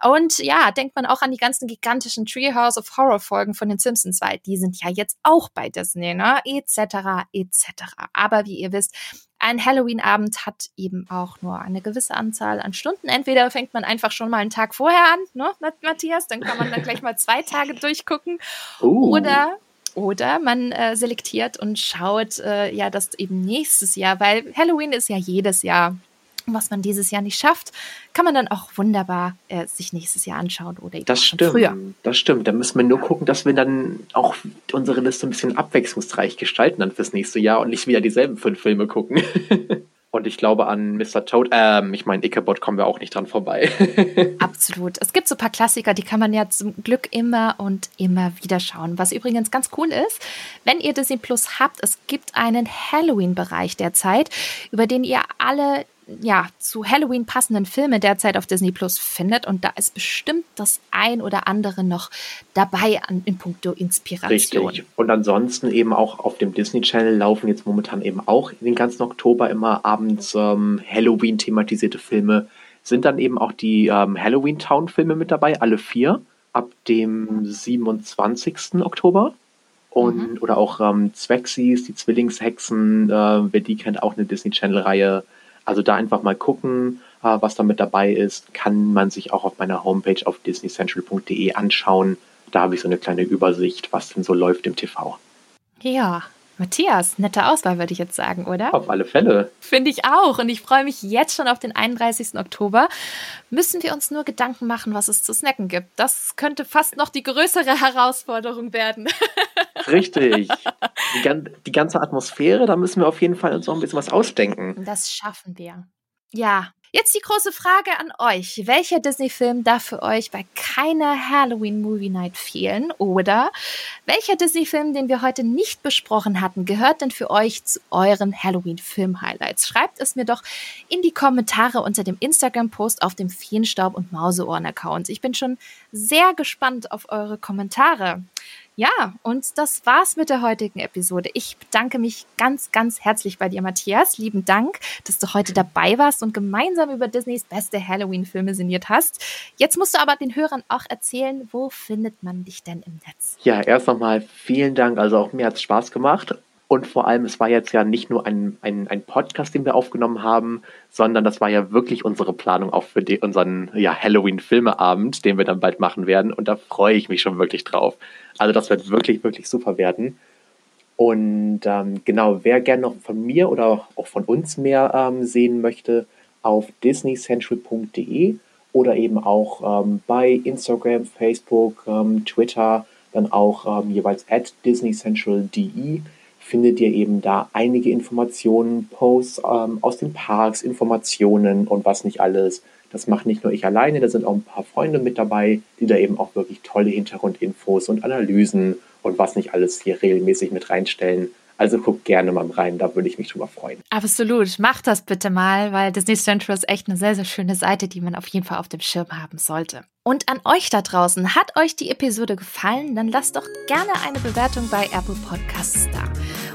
Speaker 1: Und ja, denkt man auch an die ganzen gigantischen Treehouse of Horror Folgen von den Simpsons, weil die sind ja jetzt auch bei Disney, ne, etc., etc. Aber wie ihr wisst, ein Halloween-Abend hat eben auch nur eine gewisse Anzahl an Stunden. Entweder fängt man einfach schon mal einen Tag vorher an, ne, Matthias, dann kann man dann gleich mal zwei Tage durchgucken. Uh. Oder oder man äh, selektiert und schaut äh, ja das eben nächstes Jahr, weil Halloween ist ja jedes Jahr. Was man dieses Jahr nicht schafft, kann man dann auch wunderbar äh, sich nächstes Jahr anschauen oder eben
Speaker 2: das stimmt,
Speaker 1: früher.
Speaker 2: Das stimmt. Da müssen wir nur gucken, dass wir dann auch unsere Liste ein bisschen abwechslungsreich gestalten dann fürs nächste Jahr und nicht wieder dieselben fünf Filme gucken. Und ich glaube, an Mr. Toad, ähm, ich meine, Ichabod kommen wir auch nicht dran vorbei.
Speaker 1: Absolut. Es gibt so ein paar Klassiker, die kann man ja zum Glück immer und immer wieder schauen. Was übrigens ganz cool ist, wenn ihr Disney Plus habt, es gibt einen Halloween-Bereich derzeit, über den ihr alle ja, zu Halloween passenden Filme derzeit auf Disney Plus findet. Und da ist bestimmt das ein oder andere noch dabei an, in puncto Inspiration.
Speaker 2: Richtig. Und ansonsten eben auch auf dem Disney Channel laufen jetzt momentan eben auch den ganzen Oktober immer abends ähm, Halloween thematisierte Filme. Sind dann eben auch die ähm, Halloween Town Filme mit dabei, alle vier, ab dem 27. Oktober. Und, mhm. Oder auch ähm, Zwexis, die Zwillingshexen, äh, wer die kennt, auch eine Disney Channel Reihe also da einfach mal gucken, äh, was da mit dabei ist. Kann man sich auch auf meiner Homepage auf disneycentral.de anschauen. Da habe ich so eine kleine Übersicht, was denn so läuft im TV.
Speaker 1: Ja, Matthias, nette Auswahl, würde ich jetzt sagen, oder?
Speaker 2: Auf alle Fälle.
Speaker 1: Finde ich auch. Und ich freue mich jetzt schon auf den 31. Oktober. Müssen wir uns nur Gedanken machen, was es zu snacken gibt. Das könnte fast noch die größere Herausforderung werden.
Speaker 2: Richtig. Die, die ganze Atmosphäre, da müssen wir auf jeden Fall uns noch ein bisschen was ausdenken.
Speaker 1: Das schaffen wir. Ja, Jetzt die große Frage an euch. Welcher Disney-Film darf für euch bei keiner Halloween Movie Night fehlen? Oder welcher Disney-Film, den wir heute nicht besprochen hatten, gehört denn für euch zu euren Halloween-Film-Highlights? Schreibt es mir doch in die Kommentare unter dem Instagram-Post auf dem Feenstaub- und Mauseohren-Account. Ich bin schon sehr gespannt auf eure Kommentare. Ja, und das war's mit der heutigen Episode. Ich bedanke mich ganz, ganz herzlich bei dir, Matthias. Lieben Dank, dass du heute dabei warst und gemeinsam über Disneys beste Halloween-Filme sinniert hast. Jetzt musst du aber den Hörern auch erzählen, wo findet man dich denn im Netz?
Speaker 2: Ja, erst nochmal vielen Dank. Also auch mir hat's Spaß gemacht. Und vor allem, es war jetzt ja nicht nur ein, ein, ein Podcast, den wir aufgenommen haben, sondern das war ja wirklich unsere Planung auch für die, unseren ja, Halloween-Filmeabend, den wir dann bald machen werden. Und da freue ich mich schon wirklich drauf. Also das wird wirklich, wirklich super werden. Und ähm, genau, wer gerne noch von mir oder auch von uns mehr ähm, sehen möchte, auf disneycentral.de oder eben auch ähm, bei Instagram, Facebook, ähm, Twitter, dann auch ähm, jeweils at disneycentral.de findet ihr eben da einige Informationen, Posts ähm, aus den Parks, Informationen und was nicht alles. Das macht nicht nur ich alleine, da sind auch ein paar Freunde mit dabei, die da eben auch wirklich tolle Hintergrundinfos und Analysen und was nicht alles hier regelmäßig mit reinstellen. Also guckt gerne mal rein, da würde ich mich drüber freuen.
Speaker 1: Absolut, macht das bitte mal, weil Disney Central ist echt eine sehr, sehr schöne Seite, die man auf jeden Fall auf dem Schirm haben sollte. Und an euch da draußen, hat euch die Episode gefallen? Dann lasst doch gerne eine Bewertung bei Apple Podcasts da.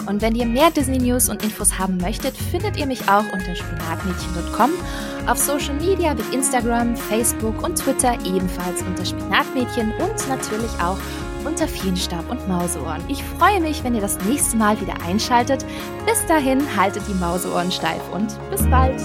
Speaker 1: Und wenn ihr mehr Disney News und Infos haben möchtet, findet ihr mich auch unter spinatmädchen.com, auf Social Media wie Instagram, Facebook und Twitter ebenfalls unter Spinatmädchen und natürlich auch unter Feenstaub und Mauseohren. Ich freue mich, wenn ihr das nächste Mal wieder einschaltet. Bis dahin haltet die Mauseohren steif und bis bald.